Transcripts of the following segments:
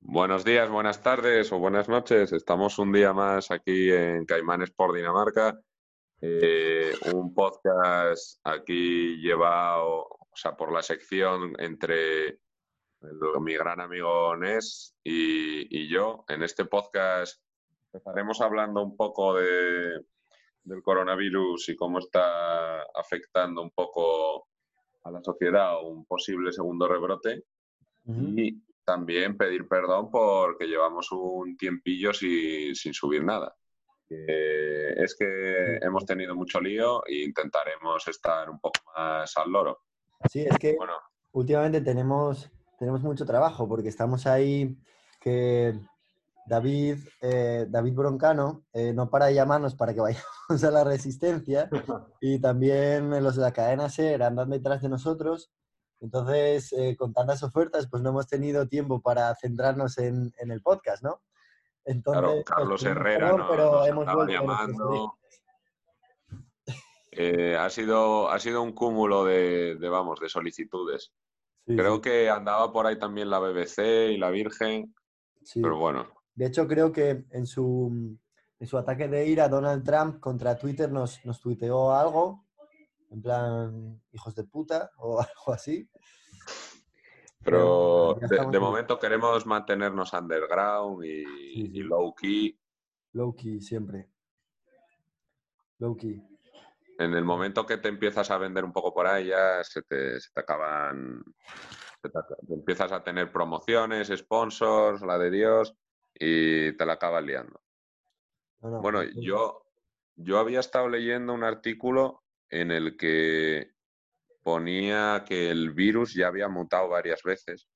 Buenos días, buenas tardes o buenas noches. Estamos un día más aquí en Caimanes por Dinamarca. Eh, un podcast aquí llevado, o sea, por la sección entre mi gran amigo Nes y yo. En este podcast empezaremos hablando un poco de, del coronavirus y cómo está afectando un poco a la sociedad un posible segundo rebrote. Y también pedir perdón porque llevamos un tiempillo si- sin subir nada. Eh, es que hemos tenido mucho lío e intentaremos estar un poco más al loro. Sí, es que Bueno, últimamente tenemos, tenemos mucho trabajo porque estamos ahí que David, eh, David Broncano eh, no para de llamarnos para que vayamos a la resistencia y también los de la cadena SER andan detrás de nosotros. Entonces, eh, con tantas ofertas, pues no hemos tenido tiempo para centrarnos en, en el podcast, ¿no? Entonces, claro, pues, Carlos Herrera nos, pero nos hemos vuelto llamando. Ha, sido, ha sido un cúmulo de, de, vamos, de solicitudes. Sí, Creo sí, que andaba por ahí también la BBC y la Virgen, sí. pero bueno, De hecho, creo que en su, en su ataque de ira, Donald Trump contra Twitter nos, nos tuiteó algo, en plan, hijos de puta, o algo así. pero de, momento queremos mantenernos underground y, Sí, sí. y low key. Low key, siempre. Low key. En el momento que te empiezas a vender un poco por ahí, ya se te, se te acaban. se te ac- te empiezas a tener promociones, sponsors, la de Dios, y te la acabas liando. No, no, Bueno, yo, yo había estado leyendo un artículo en el que ponía que el virus ya había mutado varias veces,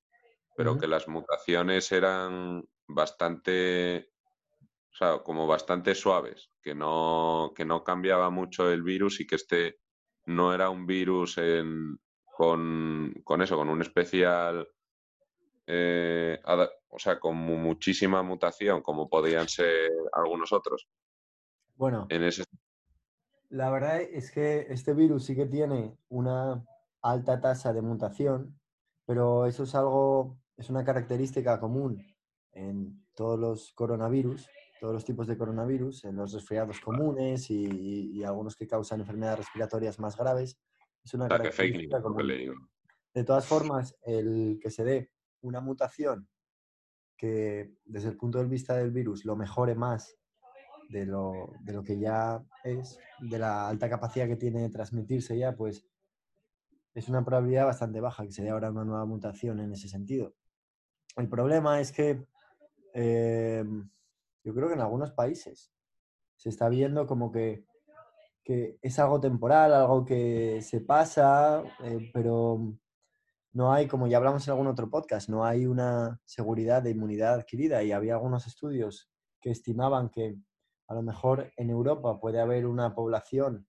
pero que las mutaciones eran bastante, o sea, como bastante suaves, que no, que no cambiaba mucho el virus y que este no era un virus en- con, con eso, con un especial, eh, o sea, con mu- muchísima mutación, como podían ser algunos otros. Bueno, En ese, la verdad es que este virus sí que tiene una alta tasa de mutación, pero eso es algo, es una característica común en todos los coronavirus, todos los tipos de coronavirus, en los resfriados comunes y, y- y algunos que causan enfermedades respiratorias más graves. Es una característica común. De todas formas, el que se dé una mutación que desde el punto de vista del virus lo mejore más de lo, de lo que ya es, de la alta capacidad que tiene de transmitirse ya, pues es una probabilidad bastante baja que se dé ahora una nueva mutación en ese sentido. El problema es que eh, yo creo que en algunos países se está viendo como que, que es algo temporal, algo que se pasa, eh, pero no hay, como ya hablamos en algún otro podcast, no hay una seguridad de inmunidad adquirida y había algunos estudios que estimaban que a lo mejor en Europa puede haber una población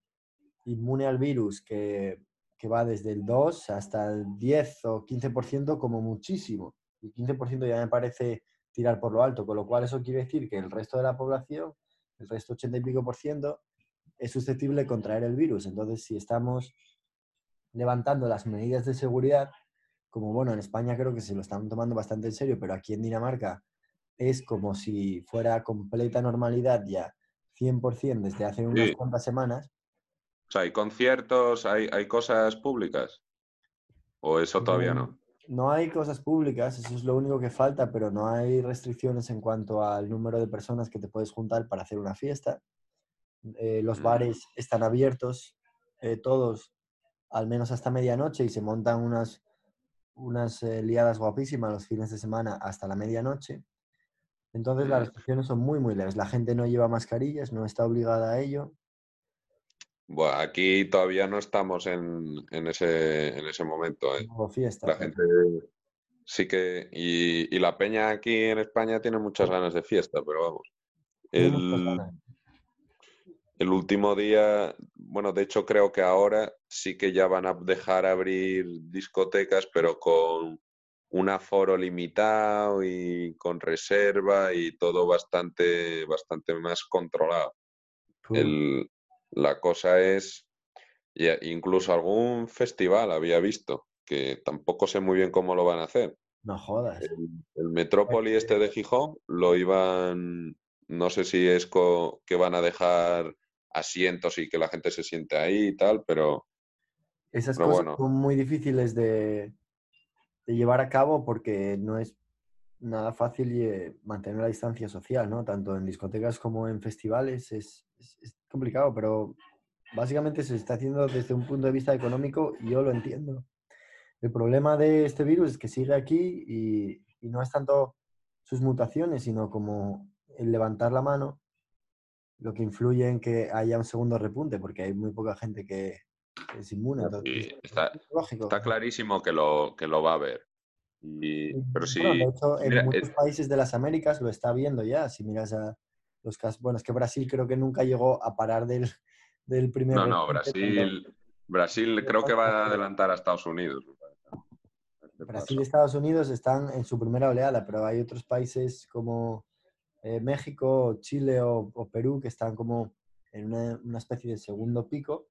inmune al virus que, que va desde el 2 hasta el 10 o 15% como muchísimo. Y 15% ya me parece tirar por lo alto, con lo cual eso quiere decir que el resto de la población, el resto 80 y pico por ciento, es susceptible de contraer el virus. Entonces, si estamos levantando las medidas de seguridad, como bueno, en España creo que se lo están tomando bastante en serio, pero aquí en Dinamarca es como si fuera completa normalidad ya 100% desde hace unas Sí. cuantas semanas. O sea, hay conciertos, hay, hay cosas públicas. ¿O eso todavía no? No hay cosas públicas, eso es lo único que falta, pero no hay restricciones en cuanto al número de personas que te puedes juntar para hacer una fiesta. Eh, los Mm. bares están abiertos, eh, todos, al menos hasta medianoche, y se montan unas, unas eh, liadas guapísimas los fines de semana hasta la medianoche. Entonces las Mm. restricciones son muy, muy leves. La gente no lleva mascarillas, no está obligada a ello. Bueno, aquí todavía no estamos en, en ese, en ese momento. ¿eh? Fiesta. La gente sí que... Y, y la peña aquí en España tiene muchas ganas de fiesta, pero vamos. El, ganas. El último día, bueno, de hecho creo que ahora sí que ya van a dejar abrir discotecas, pero con, un aforo limitado y con reserva y todo bastante, bastante más controlado. El- la cosa es, incluso algún festival había visto, que tampoco sé muy bien cómo lo van a hacer. No jodas. El, el Metrópoli este de Gijón lo iban, no sé si es co- que van a dejar asientos y que la gente se siente ahí y tal, pero Esas pero cosas bueno. son muy difíciles de, de llevar a cabo porque no es nada fácil eh, mantener la distancia social, ¿no? Tanto en discotecas como en festivales es, es- es complicado, pero básicamente se está haciendo desde un punto de vista económico y yo lo entiendo. El problema de este virus es que sigue aquí y, y no es tanto sus mutaciones, sino como el levantar la mano lo que influye en que haya un segundo repunte, porque hay muy poca gente que es inmune. Está- es está clarísimo que lo, que lo va a ver. Y, pero sí, Bueno, de hecho, en mira, muchos países de las Américas lo está viendo ya. Si miras a los casos, bueno, es que Brasil creo que nunca llegó a parar del, del primer. no, no, Brasil, Brasil creo que va a adelantar a Estados Unidos. Este Brasil y. Estados Unidos están en su primera oleada, pero hay otros países como eh, México, Chile o, o Perú que están como en una, una especie de segundo pico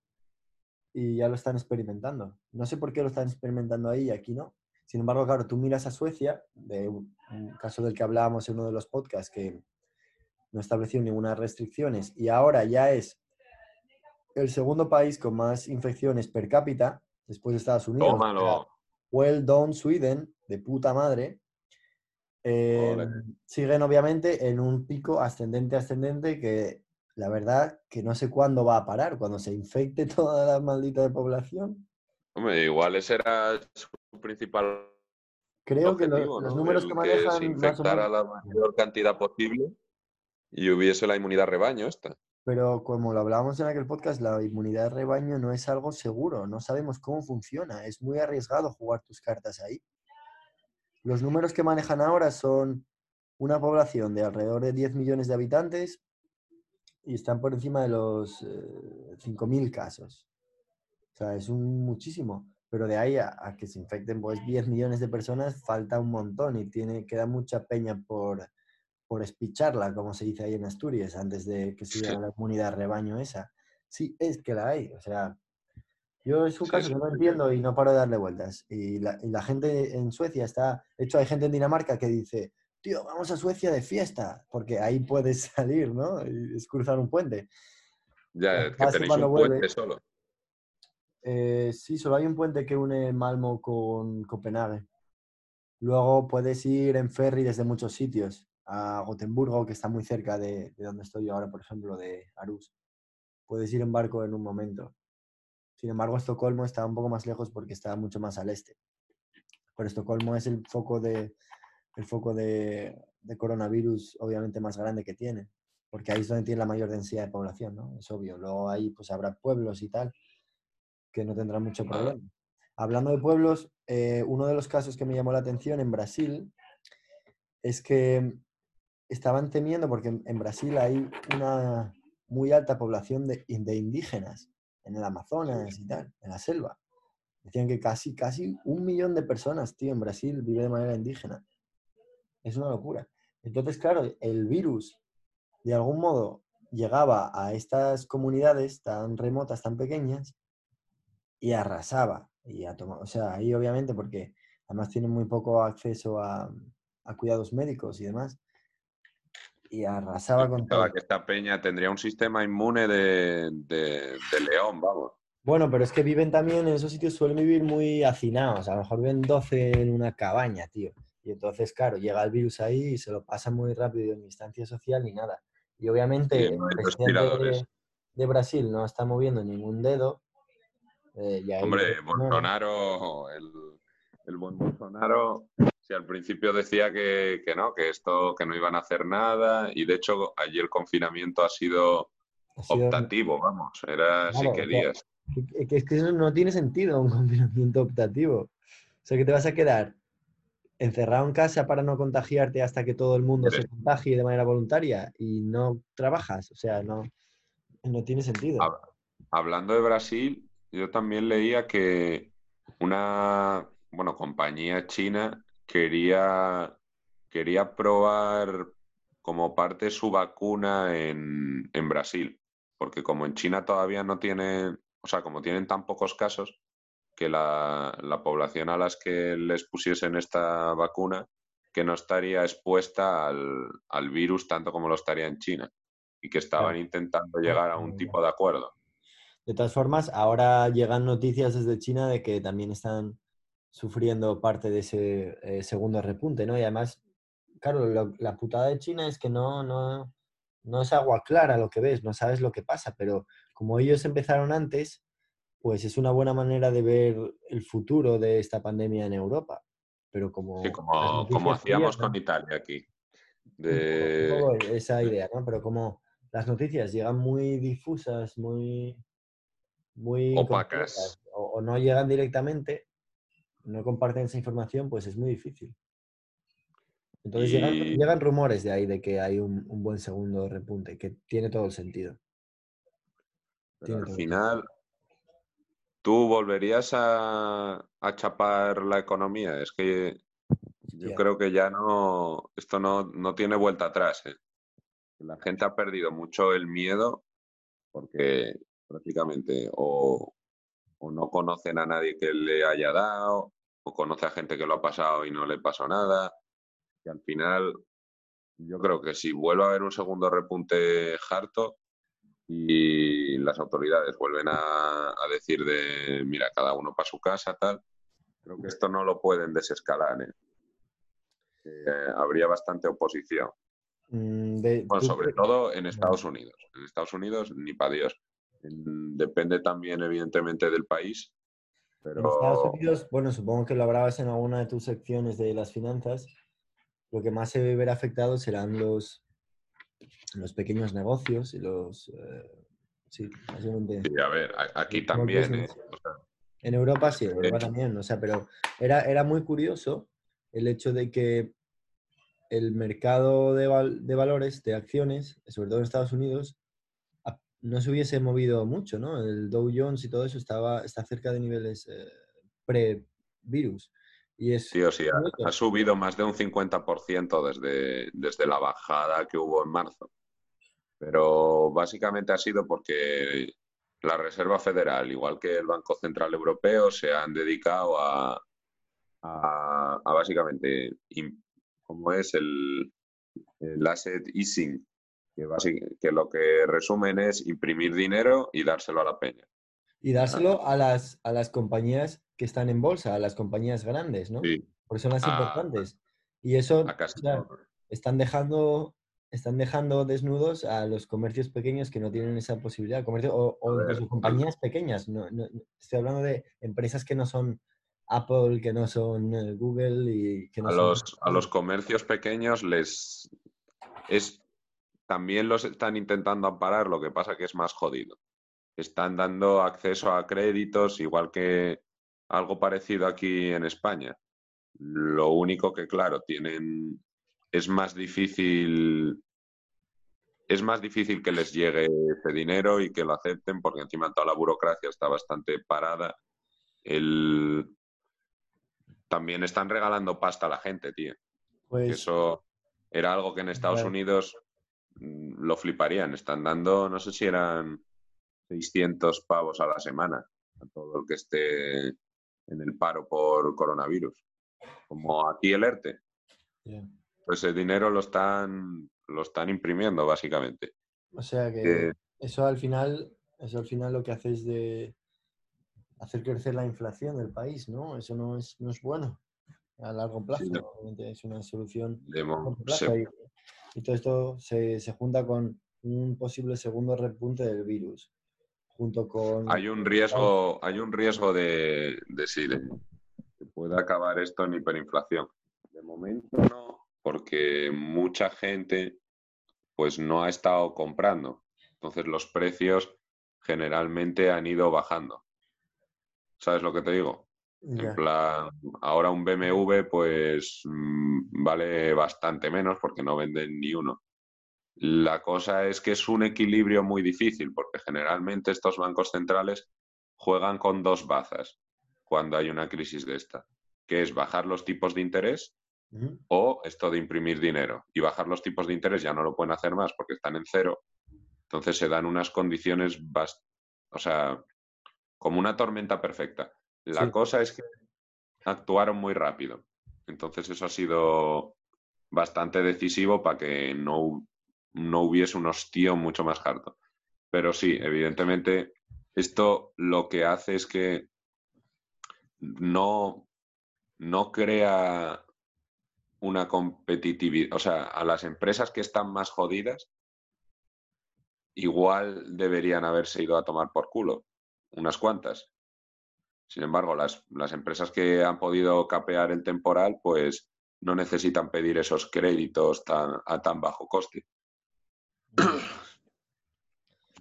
y ya lo están experimentando. No sé por qué lo están experimentando ahí y aquí no. Sin embargo, claro, tú miras a Suecia, de un, un caso del que hablábamos en uno de los podcasts, que no estableció ninguna restricciones y ahora ya es el segundo país con más infecciones per cápita después de Estados Unidos. Tómalo. Well done Sweden, de puta madre. Eh, Ole. siguen obviamente en un pico ascendente, ascendente, que la verdad que no sé cuándo va a parar, cuando se infecte toda la maldita población. Hombre, igual ese era su principal Creo que los ¿no? números El que que manejan se más o infectara menos- la mayor cantidad posible y hubiese la inmunidad rebaño esta. Pero como lo hablábamos en aquel podcast, la inmunidad de rebaño no es algo seguro, no sabemos cómo funciona, es muy arriesgado jugar tus cartas ahí. Los números que manejan ahora son una población de alrededor de 10 millones de habitantes y están por encima de los eh, 5.000 casos. O sea, es un muchísimo. Pero de ahí a, a que se infecten pues 10 millones de personas falta un montón y tiene, queda mucha peña por, por espicharla, como se dice ahí en Asturias, antes de que se llegue la comunidad rebaño esa. Sí, es que la hay. O sea, yo es un Sí, caso que no entiendo y no paro de darle vueltas. Y la, y la gente en Suecia está, de hecho hay gente en Dinamarca que dice, tío, vamos a Suecia de fiesta, porque ahí puedes salir, ¿no? Y es cruzar un puente. Ya, es que tenéis un vuelve- puente solo. Eh, sí, solo hay un puente que une Malmo con Copenhague. Luego puedes ir en ferry desde muchos sitios. A Gotemburgo, que está muy cerca de, de donde estoy yo ahora, por ejemplo, de Arús. Puedes ir en barco en un momento. Sin embargo, Estocolmo está un poco más lejos porque está mucho más al este. Pero Estocolmo es el foco de, el foco de, de coronavirus obviamente más grande que tiene. Porque ahí es donde tiene la mayor densidad de población, ¿no? Es obvio. Luego ahí pues habrá pueblos y tal que no tendrán mucho problema. Hablando de pueblos, eh, uno de los casos que me llamó la atención en Brasil es que estaban temiendo, porque en, en Brasil hay una muy alta población de, de indígenas en el Amazonas y tal, en la selva. Decían que casi, casi un millón de personas, tío, en Brasil vive de manera indígena. Es una locura. Entonces, claro, el virus, de algún modo, llegaba a estas comunidades tan remotas, tan pequeñas, y arrasaba. Y a tomar, o sea, ahí obviamente porque además tienen muy poco acceso a, a cuidados médicos y demás. Y arrasaba con todo. Que esta peña tendría un sistema inmune de, de- de león, vamos. Bueno, pero es que viven también en esos sitios, suelen vivir muy hacinados. A lo mejor viven 12 en una cabaña, tío. Y entonces, claro, llega el virus ahí y se lo pasa muy rápido en distancia social ni nada. Y obviamente Sí, el no presidente de, de Brasil no está moviendo ningún dedo. eh, y ahí- Hombre, no, Bolsonaro, el, el buen Bolsonaro, si al principio decía que, que no, que esto, que no iban a hacer nada, y de hecho allí el confinamiento ha sido ha sido- optativo, vamos, era si Claro, querías. Que, que es que eso no tiene sentido, un confinamiento optativo. O sea, que te vas a quedar encerrado en casa para no contagiarte hasta que todo el mundo se contagie de manera voluntaria y no trabajas. O sea, no, no tiene sentido. Hablando de Brasil, yo también leía que una, bueno, compañía china quería, quería probar como parte su vacuna en, en Brasil, porque como en China todavía no tienen, o sea, como tienen tan pocos casos, que la, la población a las que les pusiesen esta vacuna que no estaría expuesta al, al virus tanto como lo estaría en China y que estaban Claro. intentando llegar a un tipo de acuerdo. De todas formas, ahora llegan noticias desde China de que también están sufriendo parte de ese eh, segundo repunte, ¿no? Y además, claro, lo- la putada de China es que no, no, no es agua clara lo que ves, no sabes lo que pasa, pero como ellos empezaron antes, pues es una buena manera de ver el futuro de esta pandemia en Europa. Pero como, Sí, como, hacíamos llegan- con Italia aquí. un poco- De, un poco esa idea, ¿no? Pero como las noticias llegan muy difusas, muy, muy Opacas. o, o no llegan directamente, no comparten esa información, pues es muy difícil. Entonces llegan, Y- llegan rumores de ahí de que hay un, un buen segundo repunte, que tiene todo el sentido. Pero al final, ¿tú volverías a, a chapar la economía? Es que yo creo que ya no, esto no, no tiene vuelta atrás. ¿eh? La gente ha perdido mucho el miedo porque prácticamente o, o no conocen a nadie que le haya dado, o conoce a gente que lo ha pasado y no le pasó nada. Y al final, yo creo que si vuelve a haber un segundo repunte harto y las autoridades vuelven a, a decir de, mira, cada uno para su casa, tal, creo que esto no lo pueden desescalar. ¿eh? Eh, habría bastante oposición. Mm, de- Bueno, sobre todo en Estados Unidos. En Estados Unidos, ni para Dios. En- Depende también, evidentemente, del país. En Estados Pero Unidos, bueno, supongo que lo hablabas en alguna de tus secciones de las finanzas, lo que más se verá afectado serán los, los pequeños negocios y los... eh, sí, básicamente. sí, a ver, aquí también. ¿eh? business. O sea, En Europa sí, en Europa también, o sea, pero era, era muy curioso el hecho de que el mercado de, val- de valores, de acciones, sobre todo en Estados Unidos, no se hubiese movido mucho, ¿no? El Dow Jones y todo eso estaba, está cerca de niveles eh, pre-virus. Y es sí o sí, ha, subido más de un 50% desde, desde la bajada que hubo en marzo. Pero básicamente ha sido porque la Reserva Federal, igual que el Banco Central Europeo, se han dedicado a, a, a básicamente, im- como es el, el asset easing, que, lo que resumen es imprimir dinero y dárselo a la peña. Y dárselo a las, a las compañías que están en bolsa, a las compañías grandes, ¿no? Sí, Porque son las a- importantes. Y eso, o sea, están dejando están dejando desnudos a los comercios pequeños que no tienen esa posibilidad, comercio, o, o A ver, incluso compañías pequeñas. No, no- no- estoy hablando de empresas que no son Apple, que no son eh, Google y que no a son... los, a los comercios pequeños les es también los están intentando amparar, lo que pasa que es más jodido. Están dando acceso a créditos, igual que algo parecido aquí en España. Lo único que, claro, tienen es más difícil es más difícil que les llegue ese dinero y que lo acepten porque encima toda la burocracia está bastante parada. El... También están regalando pasta a la gente, tío. Pues, eso era algo que en Estados Claro. Unidos lo fliparían. Están dando, no sé si eran 600 pavos a la semana a todo el que esté en el paro por coronavirus. Como aquí el ERTE. Pues ese dinero lo están, lo están imprimiendo, básicamente. o sea que Que- eso al final, eso al final lo que hace es de hacer crecer la inflación del país, ¿no? Eso no es, no es bueno a largo plazo. no. Es una solución de a mo- corto plazo se- y, todo esto se, se junta con un posible segundo repunte del virus, junto con... hay un riesgo, hay un riesgo de, de que pueda acabar esto en hiperinflación. De momento no, porque mucha gente pues no ha estado comprando. Entonces los precios generalmente han ido bajando. ¿Sabes lo que te digo? En plan, ahora un BMW pues mm, vale bastante menos porque no venden ni uno. La cosa es que es un equilibrio muy difícil porque generalmente estos bancos centrales juegan con dos bazas cuando hay una crisis de esta, que es bajar los tipos de interés o esto de imprimir dinero. Y bajar los tipos de interés ya no lo pueden hacer más porque están en cero. Entonces se dan unas condiciones, o sea, como una tormenta perfecta. La Sí. cosa es que actuaron muy rápido. Entonces eso ha sido bastante decisivo para que no, no hubiese un hostío mucho más harto. Pero sí, evidentemente, esto lo que hace es que no, no crea una competitividad, o sea, a las empresas que están más jodidas, igual deberían haberse ido a tomar por culo, unas cuantas. Sin embargo, las, las empresas que han podido capear el temporal, pues no necesitan pedir esos créditos tan, a tan bajo coste.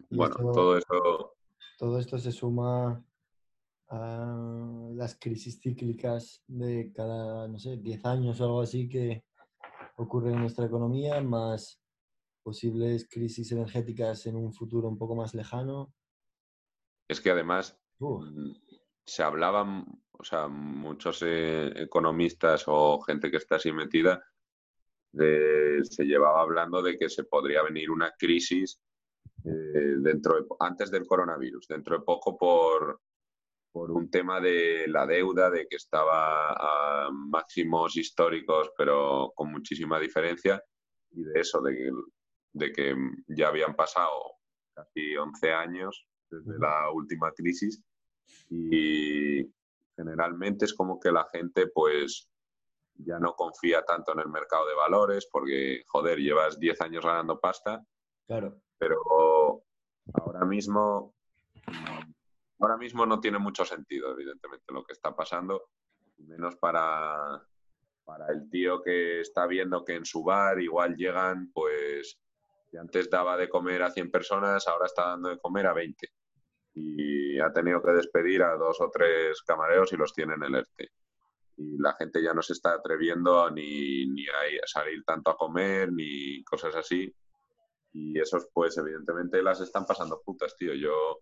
Bueno, esto- todo eso, Todo esto se suma a las crisis cíclicas de cada, no sé, 10 años o algo así que ocurren en nuestra economía, más posibles crisis energéticas en un futuro un poco más lejano. es que además se hablaban, o sea, muchos eh, economistas o gente que está así metida, de- se llevaba hablando de que se podría venir una crisis eh, dentro de- antes del coronavirus, dentro de poco por, por un tema de la deuda, de que estaba a máximos históricos, pero con muchísima diferencia, y de eso, de que, de que ya habían pasado casi 11 años desde la última crisis y generalmente es como que la gente pues ya no confía tanto en el mercado de valores porque, joder, llevas 10 años ganando pasta, claro. pero ahora mismo ahora mismo no tiene mucho sentido, evidentemente, lo que está pasando, menos para, para el tío que está viendo que en su bar igual llegan, pues, que antes daba de comer a 100 personas, ahora está dando de comer a 20. Y ha tenido que despedir a dos o tres camareros y los tiene en el ERTE. Y la gente ya no se está atreviendo ni, ni a ir- a salir tanto a comer, ni cosas así. Y esos, pues, evidentemente las están pasando putas, tío. Yo,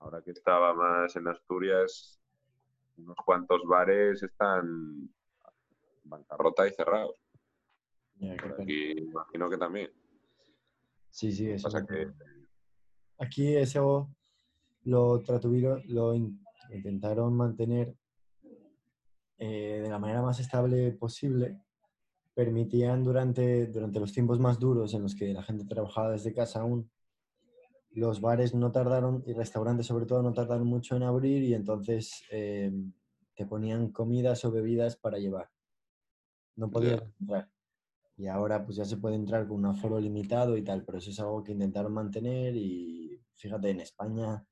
ahora que estaba más en Asturias, unos cuantos bares están bancarrota y cerrados. Pena. aquí imagino que también. Sí, sí, eso. Pasa que- Aquí eso lo tratuvieron, lo in- intentaron mantener eh, de la manera más estable posible. Permitían durante, durante los tiempos más duros en los que la gente trabajaba desde casa aún, los bares no tardaron, y restaurantes sobre todo, no tardaron mucho en abrir y entonces eh, te ponían comidas o bebidas para llevar. No podías entrar. Y ahora pues ya se puede entrar con un aforo limitado y tal, pero eso es algo que intentaron mantener y fíjate, en España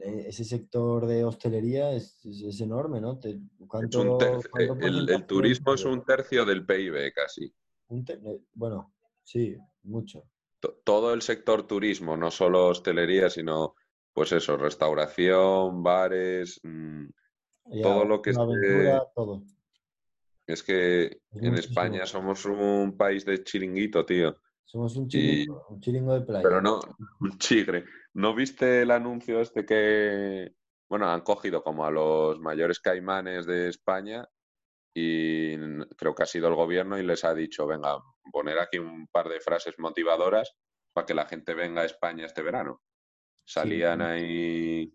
ese sector de hostelería es, es- es enorme, ¿no? Te- Es ¿cuánto- un tercio- cuánto el, turismo es un tercio del PIB casi. un eh, bueno, sí, mucho. To- Todo el sector turismo, no solo hostelería, sino, pues eso, restauración, bares. mm, Ya, Todo lo que la esté- aventura, todo. Es que Es en muchísimo. España somos un país de chiringuito, tío. Somos un Y- chiringo, un chiringo de playa. Pero no, un chigre. ¿No viste el anuncio este que, bueno, han cogido como a los mayores caimanes de España y creo que ha sido el gobierno y les ha dicho, venga, poner aquí un par de frases motivadoras para que la gente venga a España este verano. Salían sí. ahí,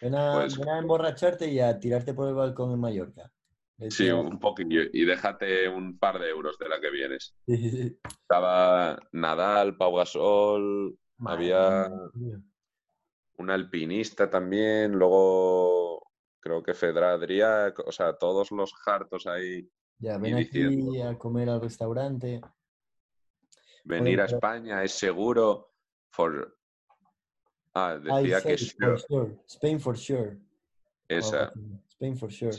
Ven a, pues- ven a emborracharte y a tirarte por el balcón en Mallorca. Sí, un poquillo, y déjate un par de euros de la que vienes. Estaba Nadal, Pau Gasol, Madre había mía. Un alpinista también, luego creo que Fedra o sea, todos los hartos ahí Ya, ven aquí diciendo- a comer al restaurante. venir a pero- España es seguro. For... Ah, I decía que said for sure, sure. Spain for sure. esa. Spain for sure.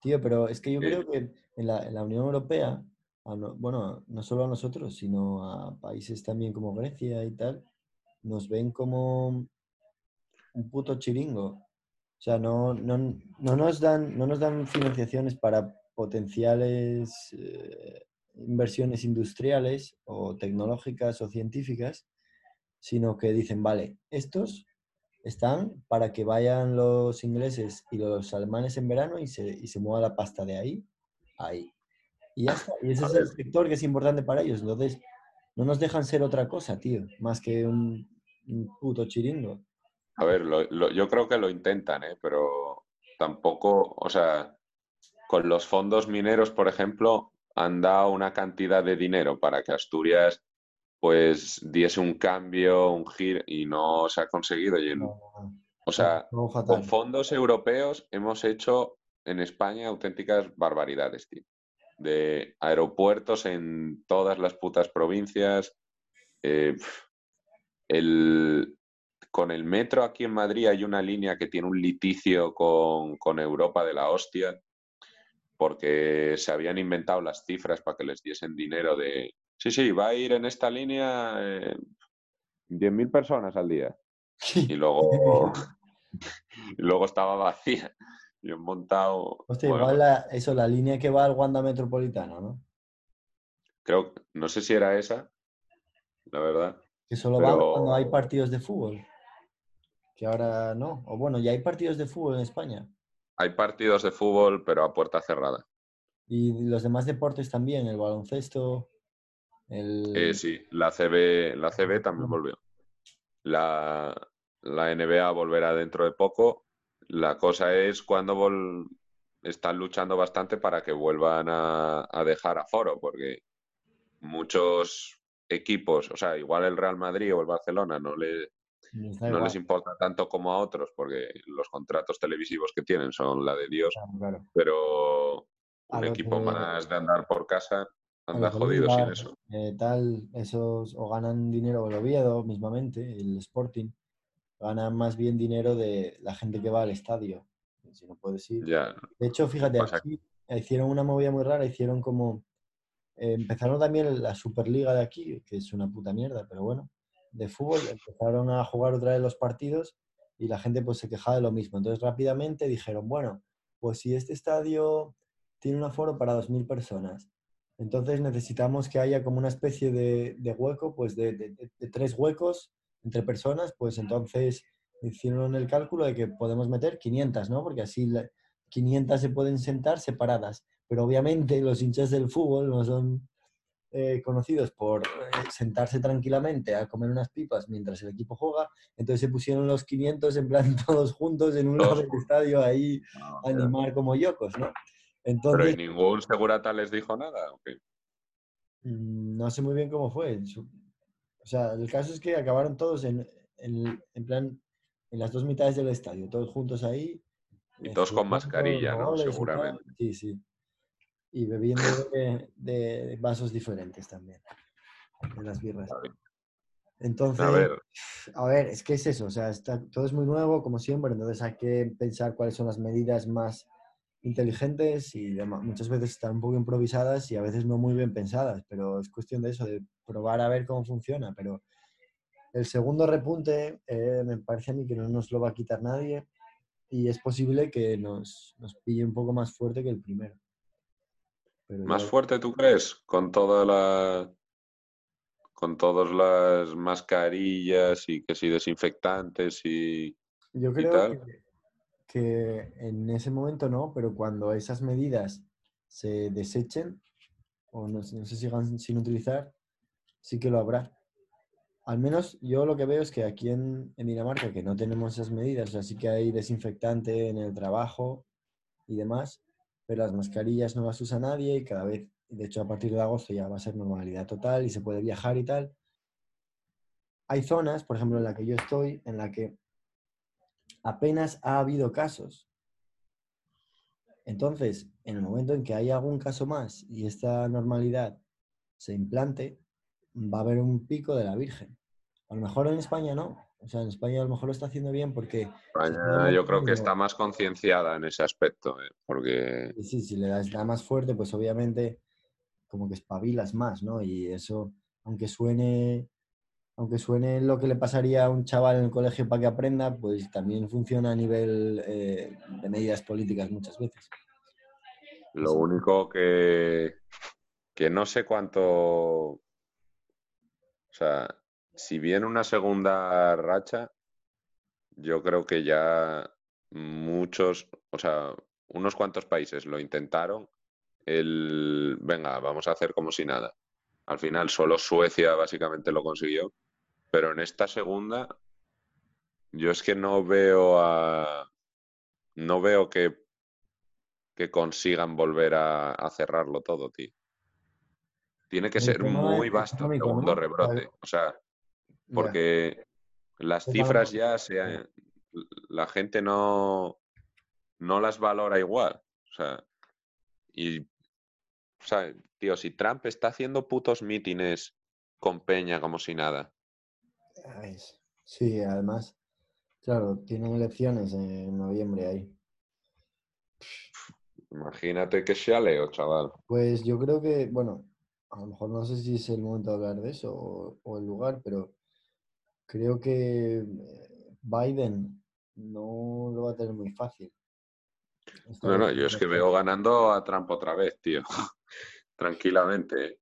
Tío, pero es que yo Sí. creo que en la, en la Unión Europea, no- bueno, no solo a nosotros, sino a países también como Grecia y tal, nos ven como un puto chiringo. O sea, no, no, no nos, dan, no nos dan financiaciones para potenciales eh, inversiones industriales o tecnológicas o científicas, sino que dicen, vale, estos están para que vayan los ingleses y los alemanes en verano y se, y se mueva la pasta de ahí a ahí. Y ya está. Y ese es el sector que es importante para ellos. Entonces, no nos dejan ser otra cosa, tío, más que un, un puto chiringo. A ver, lo- lo- yo creo que lo intentan, ¿eh? pero tampoco, o sea, con los fondos mineros, por ejemplo, han dado una cantidad de dinero para que Asturias pues diese un cambio, un giro, y no se ha conseguido. Y en- o sea, con fondos europeos hemos hecho en España auténticas barbaridades, tío. De aeropuertos en todas las putas provincias. eh, el, con el metro aquí en Madrid hay una línea que tiene un litigio con, con Europa de la hostia, porque se habían inventado las cifras para que les diesen dinero de... Sí, sí, va a ir en esta línea eh, 10.000 personas al día. Y luego, y luego estaba vacía. Y han montado... Hostia, bueno, igual la- eso, la línea que va al Wanda Metropolitano, ¿no? creo, no sé si era esa, la verdad. Que solo va Pero- cuando hay partidos de fútbol. Que ahora no. O bueno, ya hay partidos de fútbol en España. Hay partidos de fútbol, pero a puerta cerrada. Y los demás deportes también, el baloncesto, el... Eh, sí, la CB, la CB también volvió. La, la NBA volverá dentro de poco. La cosa es cuando vol- están luchando bastante para que vuelvan a, a dejar aforo, porque muchos equipos, o sea, igual el Real Madrid o el Barcelona no, le, no igual. les importa tanto como a otros, porque los contratos televisivos que tienen son la de Dios, Claro, claro. pero A un equipo que- más de andar por casa anda jodido sin eso. eh, tal, esos o ganan dinero el Oviedo mismamente, el Sporting, ganan más bien dinero de la gente que va al estadio. Si no puedes ir. Ya, De hecho, fíjate, aquí hicieron una movida muy rara, hicieron como... eh, empezaron también la Superliga de aquí, que es una puta mierda, pero bueno, de fútbol, empezaron a jugar otra vez los partidos y la gente pues se quejaba de lo mismo. Entonces rápidamente dijeron, bueno, pues si este estadio tiene un aforo para 2.000 personas, entonces necesitamos que haya como una especie de, hueco, pues de tres huecos entre personas, pues entonces hicieron el cálculo de que podemos meter 500, ¿no? Porque así la- 500 se pueden sentar separadas. Pero obviamente los hinchas del fútbol no son eh, conocidos por eh, sentarse tranquilamente a comer unas pipas mientras el equipo juega. Entonces se pusieron los 500 en plan todos juntos en un lado del estadio ahí a animar como yocos, ¿no? Pero Entonces, ¿y ningún segurata les dijo nada? ¿o qué? Mm, No sé muy bien cómo fue. O sea, el caso es que acabaron todos en, en- en plan, en las dos mitades del estadio, todos juntos ahí. Y todos con mascarilla, ¿no? Seguramente. Sí, sí. Y bebiendo de, de vasos diferentes también, de las birras. Entonces, A ver, a ver, es que es eso, o sea, está, todo es muy nuevo, como siempre, entonces hay que pensar cuáles son las medidas más inteligentes y muchas veces están un poco improvisadas y a veces no muy bien pensadas, pero es cuestión de eso, de probar a ver cómo funciona. Pero el segundo repunte eh, me parece a mí que no nos lo va a quitar nadie y es posible que nos, nos pille un poco más fuerte que el primero. Pero ¿más fuerte tú crees? Con toda la. Con todas las mascarillas y que si desinfectantes y. Yo ¿Y creo tal? que, que en ese momento no, pero cuando esas medidas se desechen o no, se- no se sigan sin utilizar, sí que lo habrá. Al menos yo lo que veo es que aquí en, en Dinamarca, que no tenemos esas medidas, o sea, sí que hay desinfectante en el trabajo y demás, pero las mascarillas no las usa nadie y cada vez, de hecho a partir de agosto ya va a ser normalidad total y se puede viajar y tal. Hay zonas, por ejemplo, en la que yo estoy, en la que apenas ha habido casos. Entonces, en el momento en que haya algún caso más y esta normalidad se implante, va a haber un pico de la Virgen. A lo mejor en España no. O sea, en España a lo mejor lo está haciendo bien porque España, yo creo que está más concienciada en ese aspecto, ¿eh? porque Sí, sí, si le das da más fuerte, pues obviamente como que espabilas más, ¿no? Y eso, aunque suene, aunque suene lo que le pasaría a un chaval en el colegio para que aprenda, pues también funciona a nivel eh, de medidas políticas muchas veces. lo único que, que no sé cuánto. O sea, si viene una segunda racha, yo creo que ya muchos, o sea, unos cuantos países lo intentaron. El, venga, vamos a hacer como si nada. Al final solo Suecia básicamente lo consiguió, pero en esta segunda yo es que no veo a no veo que que consigan volver a, a cerrarlo todo, tío. Tiene que El ser muy vasto el segundo ¿no? rebrote. O sea, Porque las cifras ya se, la gente no, no las valora igual. O sea, y, o sea, tío, si Trump está haciendo putos mítines con Peña como si nada, Sí, además, claro, tienen elecciones en noviembre ahí. imagínate que sea Leo, chaval. Pues yo creo que, bueno, a lo mejor no sé si es el momento de hablar de eso o, o el lugar, pero creo que eh, Biden no lo va a tener muy fácil. Esta No, no, yo es que veo ganando a Trump otra vez, tío. Tranquilamente.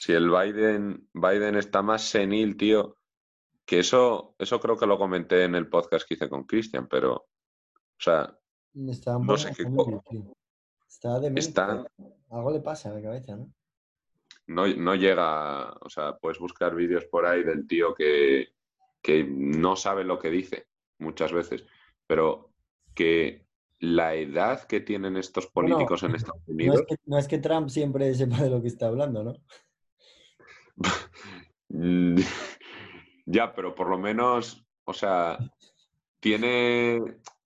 Si el Biden, Biden está más senil, tío, que eso, eso creo que lo comenté en el podcast que hice con Christian, pero, o sea, Está no sé qué. Está demente. está- Algo le pasa a la cabeza, ¿no? No, no llega, o sea, puedes buscar vídeos por ahí del tío que, que no sabe lo que dice muchas veces, pero que la edad que tienen estos políticos en Estados No Unidos es, que, no es que Trump siempre sepa de lo que está hablando, ¿no? Ya, pero por lo menos, o sea, tiene,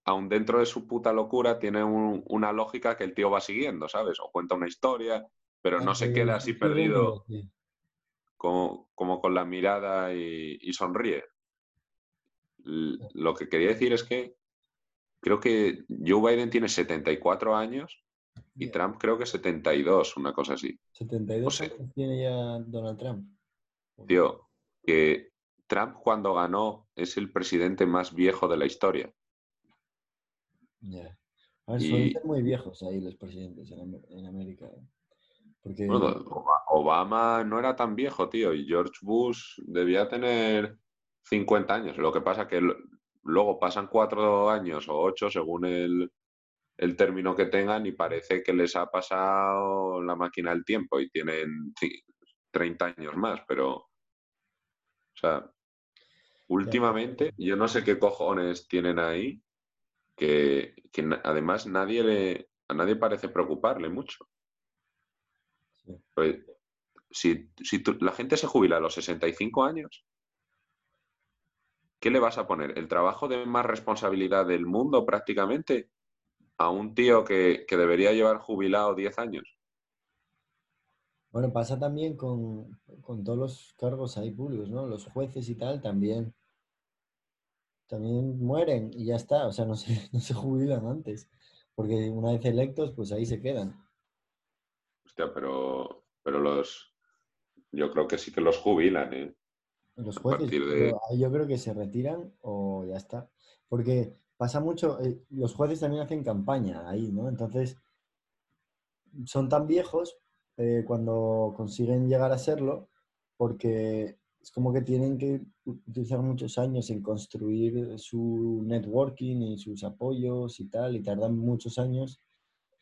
aun dentro de su puta locura, tiene un- una lógica que el tío va siguiendo, ¿sabes? O cuenta una historia, pero no se queda así sí, perdido como, como con la mirada y, y sonríe. L- Lo que quería decir es que creo que Joe Biden tiene 74 años y. Trump creo que 72, una cosa así. 72 o sea- tiene ya Donald Trump. Tío, que Trump cuando ganó es el presidente más viejo de la historia. Ya. A ver, suelen Y- ser muy viejos ahí los presidentes en, Am- en América. ¿eh? Porque Bueno, Oba- Obama no era tan viejo, tío, y George Bush debía tener 50 años. Lo que pasa que luego pasan cuatro años o ocho según el, el término que tengan y parece que les ha pasado la máquina del tiempo y tienen ci- 30 años más, pero, o sea, últimamente yo no sé qué cojones tienen ahí que, que además nadie le, a nadie parece preocuparle mucho. Pues, si tú- la gente se jubila a los 65 años, ¿qué le vas a poner? ¿El trabajo de más responsabilidad del mundo prácticamente a un tío que, debería llevar jubilado 10 años? Bueno, pasa también con, con todos los cargos ahí públicos, ¿no? Los jueces y tal también, también mueren y ya está, o sea, no se, no se jubilan antes, porque una vez electos, pues ahí se quedan. Hostia, pero, pero los... Yo creo que sí que los jubilan, ¿eh? Los jueces, de- yo creo que se retiran o ya está. Porque pasa mucho, eh, los jueces también hacen campaña ahí, ¿no? Entonces, son tan viejos eh, cuando consiguen llegar a serlo, porque es como que tienen que utilizar muchos años en construir su networking y sus apoyos y tal, y tardan muchos años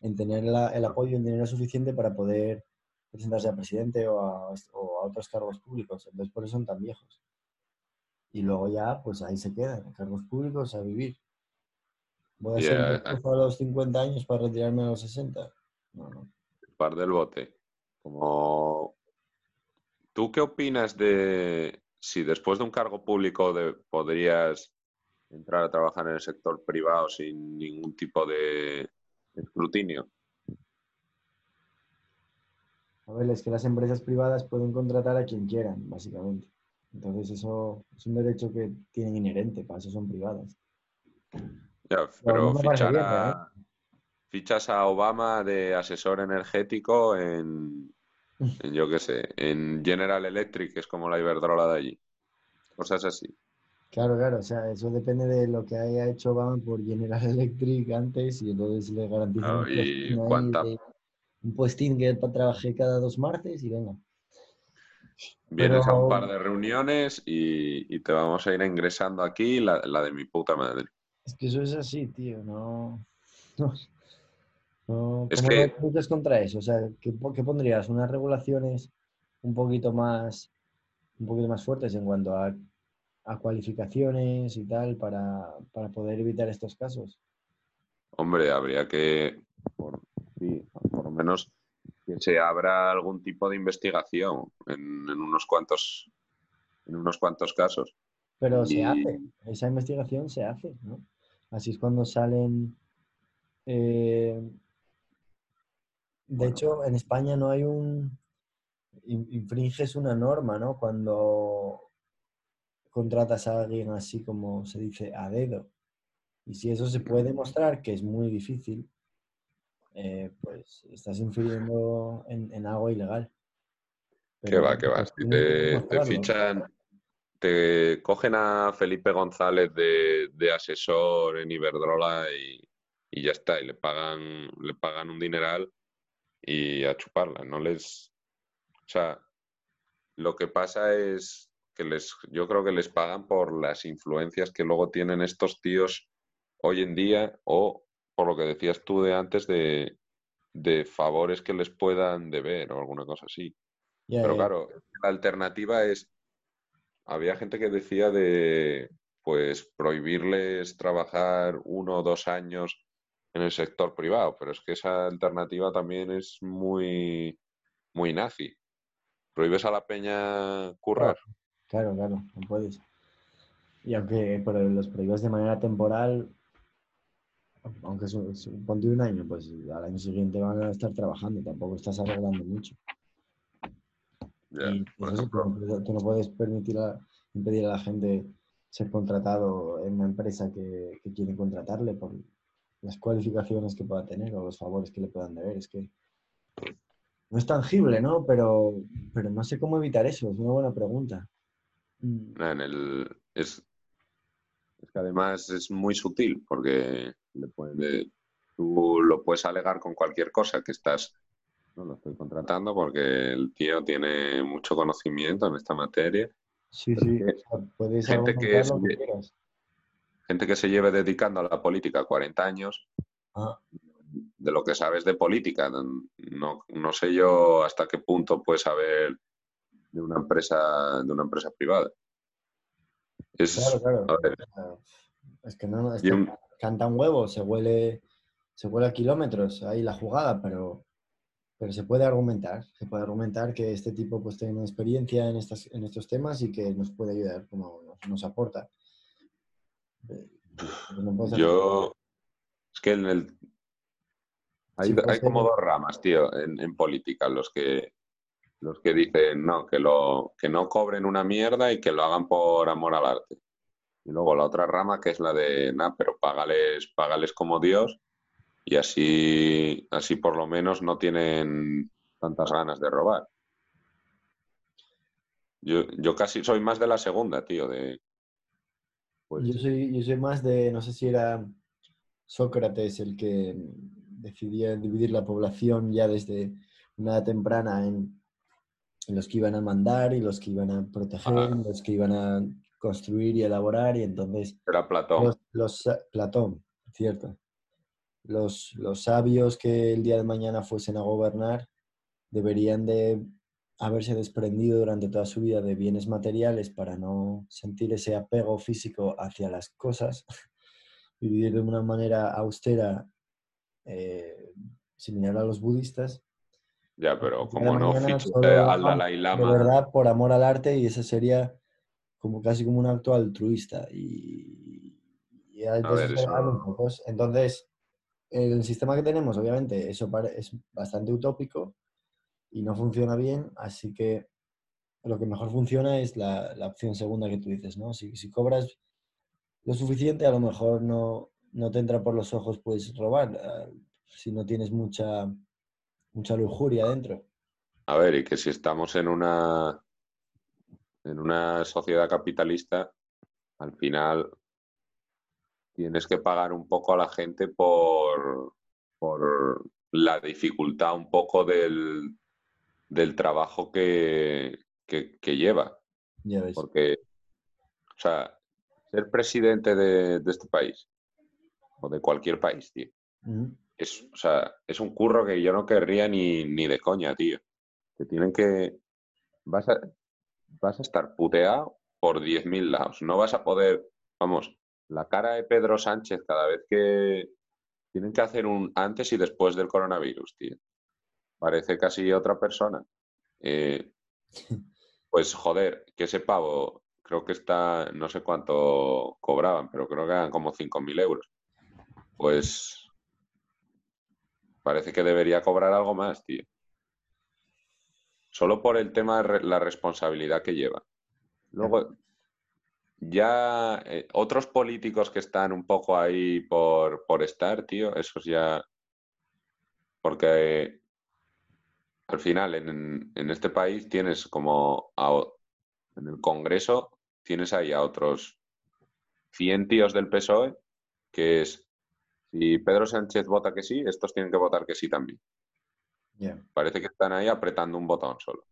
en tener la- el apoyo, en dinero suficiente para poder presentarse a presidente o a, o a otros cargos públicos. Entonces, por eso son tan viejos. Y luego ya, pues ahí se quedan, en cargos públicos a vivir. Voy a ser a los 50 años para retirarme a los 60. No, no. par del bote. Como... ¿Tú qué opinas de si después de un cargo público de- podrías entrar a trabajar en el sector privado sin ningún tipo de escrutinio? A ver, es que las empresas privadas pueden contratar a quien quieran, básicamente. Entonces, eso es un derecho que tienen inherente, para eso son privadas. Ya, pero fichar a, fichas a Obama de asesor energético en, en, yo qué sé, en General Electric, que es como la Iberdrola de allí. Cosas así. Claro, claro, o sea, eso depende de lo que haya hecho Obama por General Electric antes y entonces le garantizan Claro, un puestín que trabajé cada dos martes y venga. Vienes a un par de reuniones y, y te vamos a ir ingresando aquí la, la de mi puta madre. Es que eso es así, tío, no... no, no- Es ¿Cómo que- luchas contra eso? O sea, ¿qué, qué pondrías? Unas regulaciones un poquito más, un poquito más fuertes en cuanto a, a cualificaciones y tal para, para poder evitar estos casos. Hombre, habría que, por, sí, por lo menos, que se abra algún tipo de investigación en, en unos cuantos, en unos cuantos casos. Pero se hace, esa investigación se hace, ¿no? Así es cuando salen... eh, de Bueno. hecho, en España no hay un... in- Infringes una norma, ¿no? Cuando contratas a alguien así como se dice a dedo. Y si eso se puede demostrar, que es muy difícil, eh, pues estás infiriendo en, en algo ilegal. Que va, que va. Si tienes que te, fichan, te cogen a Felipe González de, de asesor en Iberdrola y, y ya está, y le pagan, le pagan un dineral y a chuparla. No les. O sea, lo que pasa es que les, yo creo que les pagan por las influencias que luego tienen estos tíos hoy en día o por lo que decías tú de antes de, de favores que les puedan deber o alguna cosa así. Pero claro, la alternativa es, había gente que decía de, pues, prohibirles trabajar uno o dos años en el sector privado, pero es que esa alternativa también es muy, muy nazi. Prohíbes a la peña currar. Claro, claro, no puedes. Y aunque pero los prohíbas de manera temporal, aunque ponte un año, pues al año siguiente van a estar trabajando, tampoco estás arreglando mucho. Ya, y eso tú, no puedes- tú no puedes permitir a- impedir a la gente ser contratado en una empresa que, que quiere contratarle por las cualificaciones que pueda tener o los favores que le puedan deber. Es que no es tangible, ¿no? Pero, pero no sé cómo evitar eso, es una buena pregunta. Mm, En el, es, es que además es muy sutil porque le puede- tú lo puedes alegar con cualquier cosa que estás, no lo estoy contratando porque el tío tiene mucho conocimiento en esta materia. Sí, sí, puedes gente que es lo que. Gente que se lleve dedicando a la política 40 años, Ah, de lo que sabes de política, no, no sé yo hasta qué punto puedes saber de una empresa, de una empresa privada. Es, claro, claro. a ver, Es que no, es que un- canta un huevo, se huele, se huele a kilómetros ahí la jugada, pero, pero se puede argumentar, se puede argumentar que este tipo pues tiene experiencia en, estas, en estos temas y que nos puede ayudar como nos, nos aporta. Eh, no Yo, es que en el... Hay, Sí, hay como dos ramas, tío, en, en política. Los que, los que dicen, no, que, lo, que no cobren una mierda y que lo hagan por amor al arte. Y luego la otra rama que es la de, nada, pero págales, págales como Dios y así, así por lo menos no tienen tantas ganas de robar. Yo, yo casi soy más de la segunda, tío, de... Pues, Yo soy, yo soy más de, no sé si era Sócrates el que decidía dividir la población ya desde una edad temprana en, los que iban a mandar y los que iban a proteger, Ah. los que iban a construir y elaborar, y entonces era Platón. los, Platón, cierto. Los, los sabios que el día de mañana fuesen a gobernar deberían de haberse desprendido durante toda su vida de bienes materiales para no sentir ese apego físico hacia las cosas y vivir de una manera austera, eh, similar a los budistas. Ya, pero como no solo al Dalai De Lama, verdad, por amor al arte, y ese sería como casi como un acto altruista. Y, y a A veces ver, se eso- hablan pocos. Entonces, el sistema que tenemos, obviamente, eso es bastante utópico y no funciona bien, así que lo que mejor funciona es la, la opción segunda que tú dices, ¿no? Si, si cobras lo suficiente, a lo mejor no, no te entra por los ojos, pues robar, ah, si no tienes mucha, mucha lujuria dentro. a ver, y que si estamos en una en una sociedad capitalista, al final tienes que pagar un poco a la gente por, por la dificultad un poco del, del trabajo que, que, que lleva. Ya ves. Porque, o sea, ser presidente de, de este país, o de cualquier país, tío. Es, o sea, es un curro que yo no querría ni, ni de coña, tío. Te tienen que... Vas a, vas a estar puteado por 10.000 lados. No vas a poder... Vamos, la cara de Pedro Sánchez cada vez que... Tienen que hacer un antes y después del coronavirus, tío. Parece casi otra persona. Eh, pues joder, que ese pavo, creo que está, no sé cuánto cobraban, pero creo que eran como 5.000 euros. Pues parece que debería cobrar algo más, tío. Solo por el tema de la responsabilidad que lleva. Luego, ya eh, otros políticos que están un poco ahí por, por estar, tío, esos ya... Porque al final en, en este país tienes como en el Congreso tienes ahí a otros 100 tíos del PSOE que es si Pedro Sánchez vota que sí, estos tienen que votar que sí también. Parece que están ahí apretando un botón solo.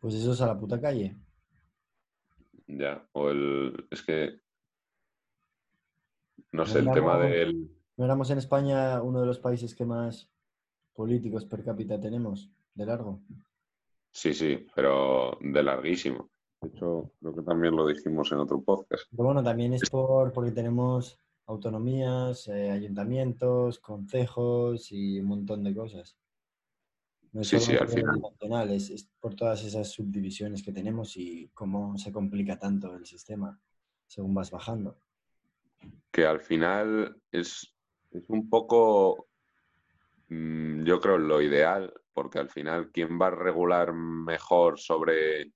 Pues eso es a la puta calle. Ya, o el es que no sé, el tema del ¿No éramos en España uno de los países que más políticos per cápita tenemos? De largo. sí, sí, pero de larguísimo. De hecho, creo que también lo dijimos en otro podcast. Pero bueno, también es por porque tenemos autonomías, eh, ayuntamientos, concejos y un montón de cosas. No es Sí, sí, al final. nacional, es, es por todas esas subdivisiones que tenemos y cómo se complica tanto el sistema según vas bajando. que al final es, es un poco, mm, yo creo, lo ideal, porque al final, ¿quién va a regular mejor sobre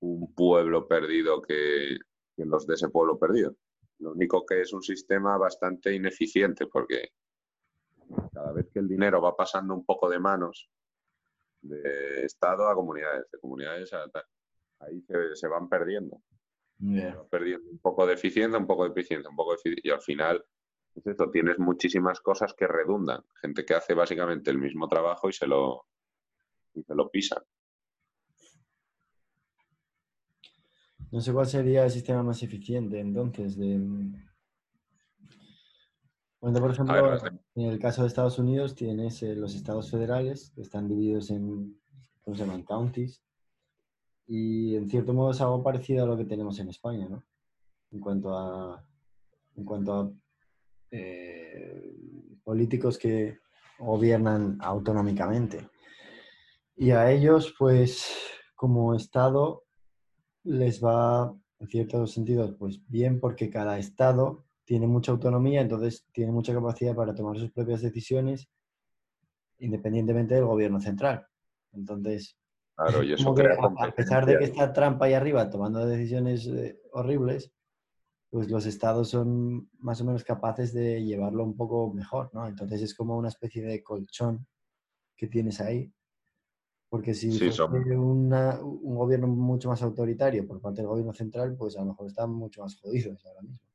un pueblo perdido que, que los de ese pueblo perdido? Lo único que es un sistema bastante ineficiente, porque cada vez que el dinero va pasando un poco de manos, de Estado a comunidades, de comunidades a tal, ahí se, se van perdiendo Ya. vas perdiendo un poco de eficiencia, un poco de eficiencia, un poco de eficiencia, y al final es esto, tienes muchísimas cosas que redundan, gente que hace básicamente el mismo trabajo y se lo, y se lo pisa. No sé cuál sería el sistema más eficiente entonces de... Bueno, por ejemplo, ver, de- en el caso de Estados Unidos tienes eh, los estados federales que están divididos en, ¿cómo se llaman? Counties. Y en cierto modo es algo parecido a lo que tenemos en España, ¿no? En cuanto a, en cuanto a eh, políticos que gobiernan autonómicamente. Y a ellos, pues, como Estado, les va, en ciertos sentidos, pues bien, porque cada Estado tiene mucha autonomía, entonces tiene mucha capacidad para tomar sus propias decisiones, independientemente del gobierno central. Entonces, Claro, y eso como que crea a, pesar de que está Trump ahí arriba tomando decisiones eh, horribles, pues los estados son más o menos capaces de llevarlo un poco mejor, ¿no? Entonces es como una especie de colchón que tienes ahí. Porque si Sí, una- un gobierno mucho más autoritario por parte del gobierno central, pues a lo mejor están mucho más jodidos ahora mismo.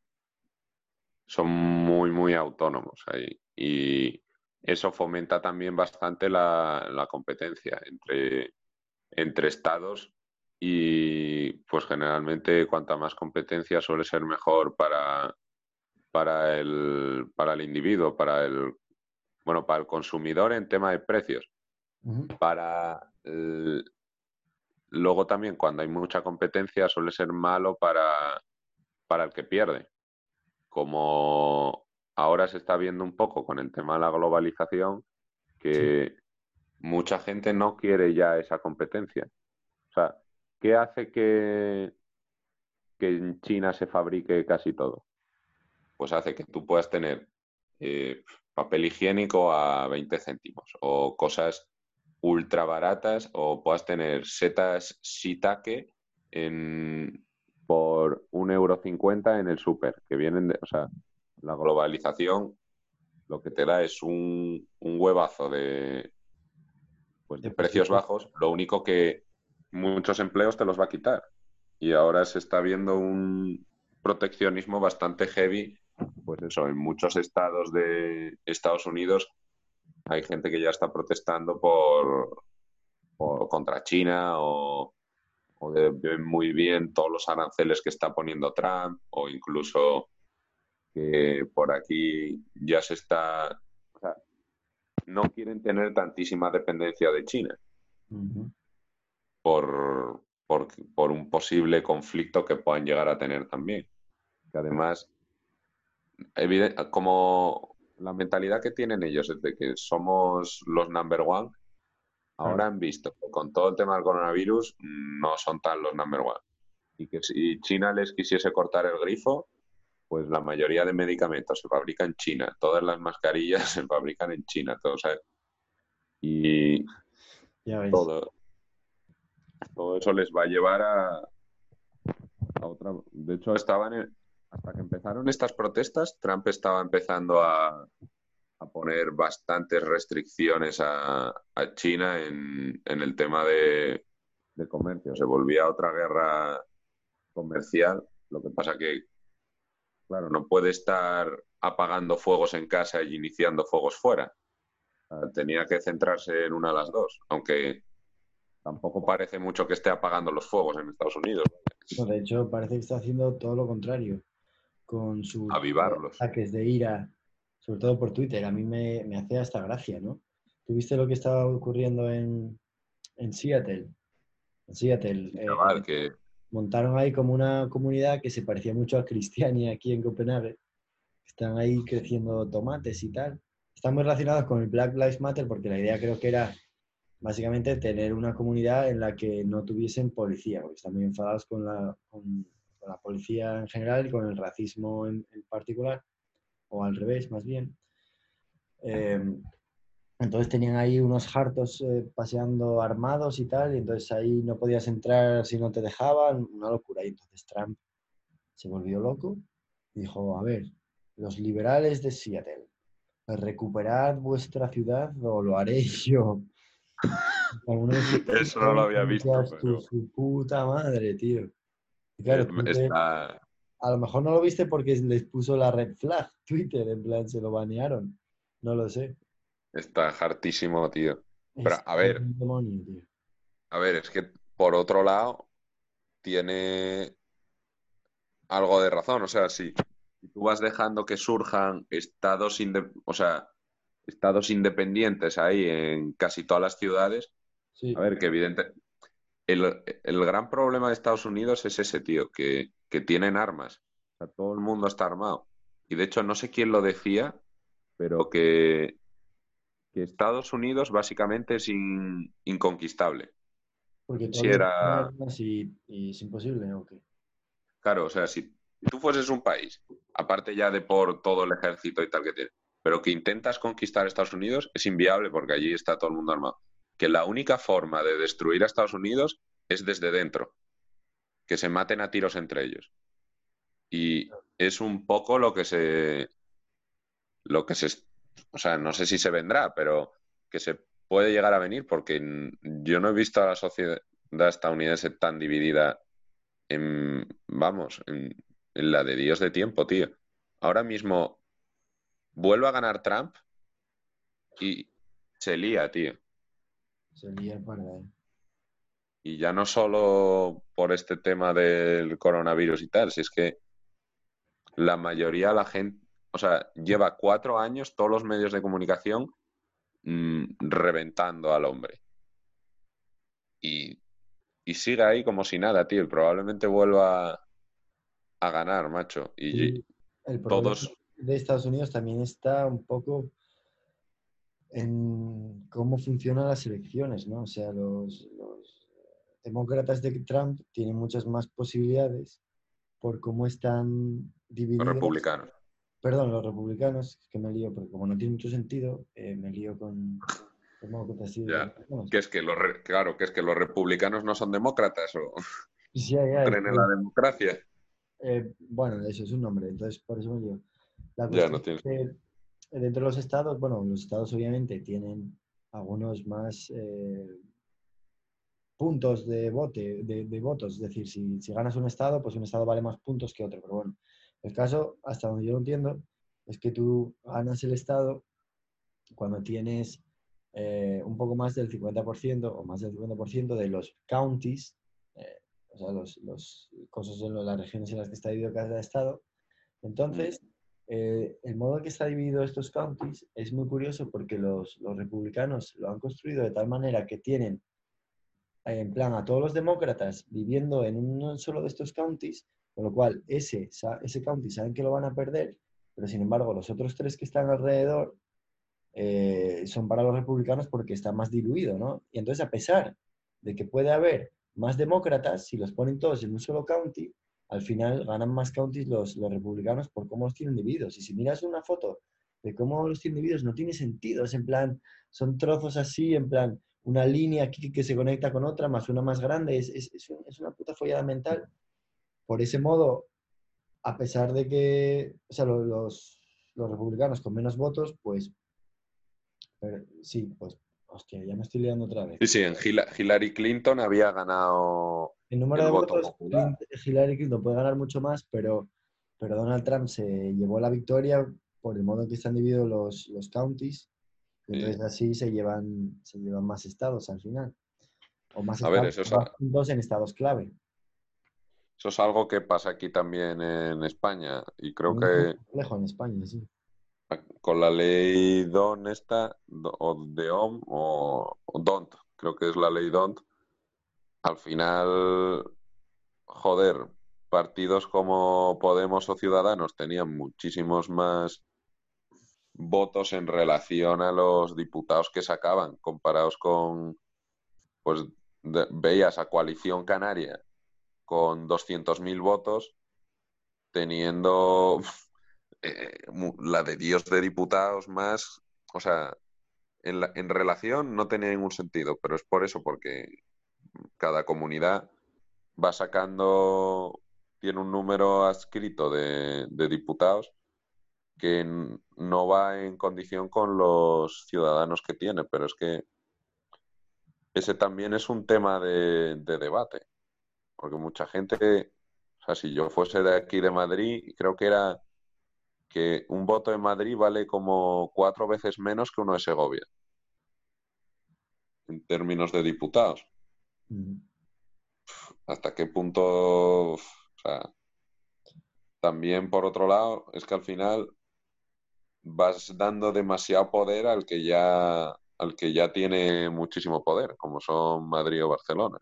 son muy, muy autónomos ahí. Y eso fomenta también bastante la, la competencia entre, entre estados y pues generalmente cuanta más competencia suele ser mejor para, para, el, para el individuo, para el, bueno, para el consumidor en tema de precios. Para el- luego también cuando hay mucha competencia suele ser malo para, para el que pierde como ahora se está viendo un poco con el tema de la globalización, que mucha gente no quiere ya esa competencia. O sea, ¿qué hace que, que en China se fabrique casi todo? Pues hace que tú puedas tener eh, papel higiénico a 20 céntimos o cosas ultra baratas o puedas tener setas shiitake en, por un euro cincuenta en el súper, que vienen de, o sea, la globalización lo que te da es un, un huevazo de, pues, de precios. bajos, lo único que muchos empleos te los va a quitar. Y ahora se está viendo un proteccionismo bastante heavy, pues eso, en muchos estados de Estados Unidos hay gente que ya está protestando por, contra China o, o de- muy bien todos los aranceles que está poniendo Trump o incluso que por aquí ya se está, o sea, no quieren tener tantísima dependencia de China por, por, por un posible conflicto que puedan llegar a tener también. Que además, eviden- como la mentalidad que tienen ellos es de que somos los number one, ahora han visto que con todo el tema del coronavirus no son tan los number one. Y que si China les quisiese cortar el grifo, pues la mayoría de medicamentos se fabrican en China, todas las mascarillas se fabrican en China, todo, ¿sabes? Y Ya ves. todo, todo eso les va a llevar a, a otra. De hecho, estaban en- hasta que empezaron estas protestas, Trump estaba empezando a, poner bastantes restricciones a, China en, el tema de, comercio. Se volvía otra guerra comercial. Lo que pasa que, claro, no puede estar apagando fuegos en casa y iniciando fuegos fuera. Sea, Tenía que centrarse en una de las dos, aunque tampoco parece mucho que esté apagando los fuegos en Estados Unidos. De hecho, parece que está haciendo todo lo contrario, con sus Avivarlos. ataques de ira, sobre todo por Twitter. A mí me, me hace hasta gracia, ¿no? ¿Tuviste lo que estaba ocurriendo en, en Seattle? En Seattle. eh, Chaval, que montaron ahí como una comunidad que se parecía mucho a Cristiania aquí en Copenhague. Están ahí creciendo tomates y tal. Están muy relacionados con el Black Lives Matter porque la idea creo que era básicamente tener una comunidad en la que no tuviesen policía, porque están muy enfadados con la, con, con la policía en general y con el racismo en, en particular, o al revés más bien. Eh, entonces tenían ahí unos hartos eh, paseando armados y tal, y entonces ahí no podías entrar si no te dejaban, una locura. Y entonces Trump se volvió loco y dijo, a ver, los liberales de Seattle, recuperad vuestra ciudad o lo haré yo. Eso no lo había visto, Su puta madre, tío. Claro, Twitter- está, a lo mejor no lo viste porque les puso la red flag Twitter, en plan, se lo banearon. No lo sé. está hartísimo, tío. Pero, a ver. demonio, tío. A ver, es que por otro lado tiene algo de razón. O sea, si, si tú vas dejando que surjan estados, inde- o sea, estados independientes ahí en casi todas las ciudades, Sí. a ver, que evidente. El, el gran problema de Estados Unidos es ese, tío, que, que tienen armas. O sea, todo el mundo está armado. Y de hecho, no sé quién lo decía, pero que, que Estados Unidos básicamente es in- inconquistable. Porque si era- y, y es imposible, ¿o qué? Claro, o sea, si, si tú fueses un país, aparte ya de por todo el ejército y tal que tiene, pero que intentas conquistar Estados Unidos, es inviable porque allí está todo el mundo armado. Que la única forma de destruir a Estados Unidos es desde dentro, que se maten a tiros entre ellos. Y es un poco lo que se, lo que se, o sea, no sé si se vendrá, pero que se puede llegar a venir porque yo no he visto a la sociedad estadounidense tan dividida en, vamos, en, en la de Dios de tiempo, tío. Ahora mismo vuelve a ganar Trump y se lía, tío. Para él. Y ya no solo por este tema del coronavirus y tal, si es que la mayoría de la gente, o sea, lleva cuatro años todos los medios de comunicación mm, reventando al hombre. Y, y sigue ahí como si nada, tío. Probablemente vuelva a ganar, macho. Y el todos, de Estados Unidos también está un poco en cómo funcionan las elecciones, ¿no? O sea, los, los demócratas de Trump tienen muchas más posibilidades por cómo están los divididos. republicanos. Perdón, los republicanos, que me lío, porque como no tiene mucho sentido, eh, me lío con Ya. Que es que los, re- claro, que es que los republicanos no son demócratas o Sí, ya, ya, creen en es- la democracia. Eh, bueno, eso es un nombre, entonces por eso me lío. La Ya, cuestión no es tienes- que dentro de los estados, bueno, los estados obviamente tienen algunos más eh, puntos de, vote, de, votos, es decir, si, si ganas un estado, pues un estado vale más puntos que otro, pero bueno, el caso, hasta donde yo lo entiendo, es que tú ganas el estado cuando tienes eh, un poco más del 50% o más del 50% de los counties, eh, o sea, los, los cosas en las regiones en las que está dividido cada estado. Entonces, eh, el modo en que está dividido estos counties es muy curioso porque los, los republicanos lo han construido de tal manera que tienen en plan a todos los demócratas viviendo en un solo de estos counties, con lo cual ese, ese county saben que lo van a perder, pero sin embargo los otros tres que están alrededor eh, son para los republicanos porque está más diluido, ¿no? Y entonces a pesar de que puede haber más demócratas, si los ponen todos en un solo county, al final ganan más counties los, los republicanos por cómo los tienen divididos. Y si miras una foto de cómo los tienen divididos, no tiene sentido, es en plan, son trozos así, en plan, una línea aquí que se conecta con otra, más una más grande, es, es- es un- es una puta follada mental. Por ese modo, a pesar de que, o sea, lo- los, los republicanos con menos votos, pues, sí, pues, hostia, ya me estoy liando otra vez. Sí, sí, en Hila- Hillary Clinton había ganado. En número el de voto votos, popular. Hillary Clinton puede ganar mucho más, pero, pero Donald Trump se llevó la victoria por el modo en que están divididos los, los counties. Y Sí. entonces así se llevan, se llevan más estados al final. O más A ver, estados, eso es más puntos en estados clave. Eso es algo que pasa aquí también en España. Y creo Muy que complejo en España, sí. Con la ley DON esta, o de OM, o, DONT, creo que es la ley DONT, al final, joder, partidos como Podemos o Ciudadanos tenían muchísimos más votos en relación a los diputados que sacaban, comparados con, pues veías a Coalición Canaria con 200.000 votos, teniendo eh, la de Dios de diputados más, o sea, en, la- en relación no tenía ningún sentido, pero es por eso, porque cada comunidad va sacando, tiene un número adscrito de, diputados que no va en condición con los ciudadanos que tiene, pero es que ese también es un tema de, de debate, porque mucha gente, o sea, si yo fuese de aquí de Madrid, creo que era que un voto en Madrid vale como cuatro veces menos que uno de Segovia, en términos de diputados. Mm. ¿Hasta qué punto? O sea, también por otro lado, es que al final vas dando demasiado poder al que ya, al que ya tiene muchísimo poder, como son Madrid o Barcelona.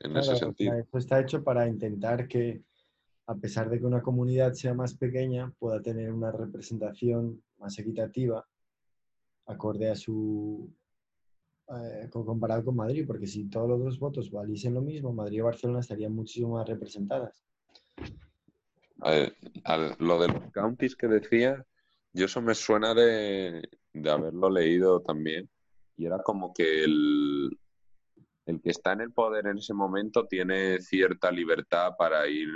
En Claro, ese sentido. esto está hecho para intentar que, a pesar de que una comunidad sea más pequeña, pueda tener una representación más equitativa, acorde a su. eh, co- comparado con Madrid, porque si todos los dos votos valiesen lo mismo, Madrid y Barcelona estarían muchísimo más representadas. Al- lo de los counties que decía, yo eso me suena de, de haberlo leído también. Y era como que el, el que está en el poder en ese momento tiene cierta libertad para ir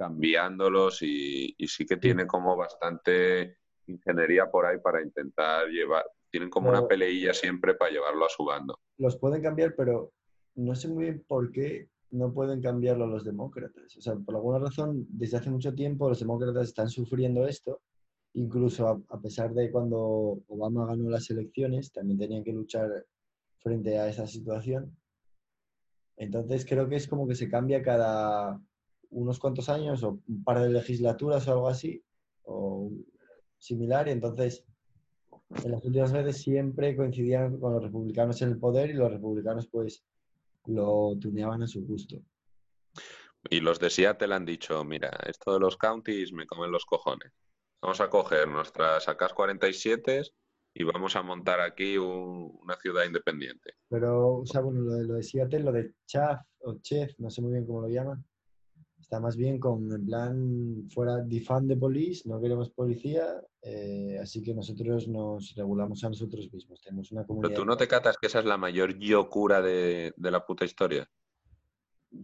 cambiándolos y, y sí que tiene como bastante ingeniería por ahí para intentar llevar, tienen como una peleilla siempre para llevarlo a su bando. Los pueden cambiar, pero no sé muy bien por qué no pueden cambiarlo los demócratas. O sea, por alguna razón, desde hace mucho tiempo los demócratas están sufriendo esto. Incluso a, a pesar de cuando Obama ganó las elecciones, también tenían que luchar frente a esa situación. Entonces creo que es como que se cambia cada unos cuantos años o un par de legislaturas o algo así, o similar. Y entonces, en las últimas veces siempre coincidían con los republicanos en el poder y los republicanos pues lo tuneaban a su gusto. Y los de Seattle han dicho, mira, esto de los counties me comen los cojones. Vamos a coger nuestras AKs 47 y vamos a montar aquí un- una ciudad independiente. Pero, o sea, bueno, lo de, lo de Seattle, lo de Chaff o Chef, no sé muy bien cómo lo llaman, está más bien con, en plan, fuera defund de police, no queremos policía, eh, así que nosotros nos regulamos a nosotros mismos. Tenemos una Pero comunidad. tú no te catas que esa es la mayor locura de, de la puta historia.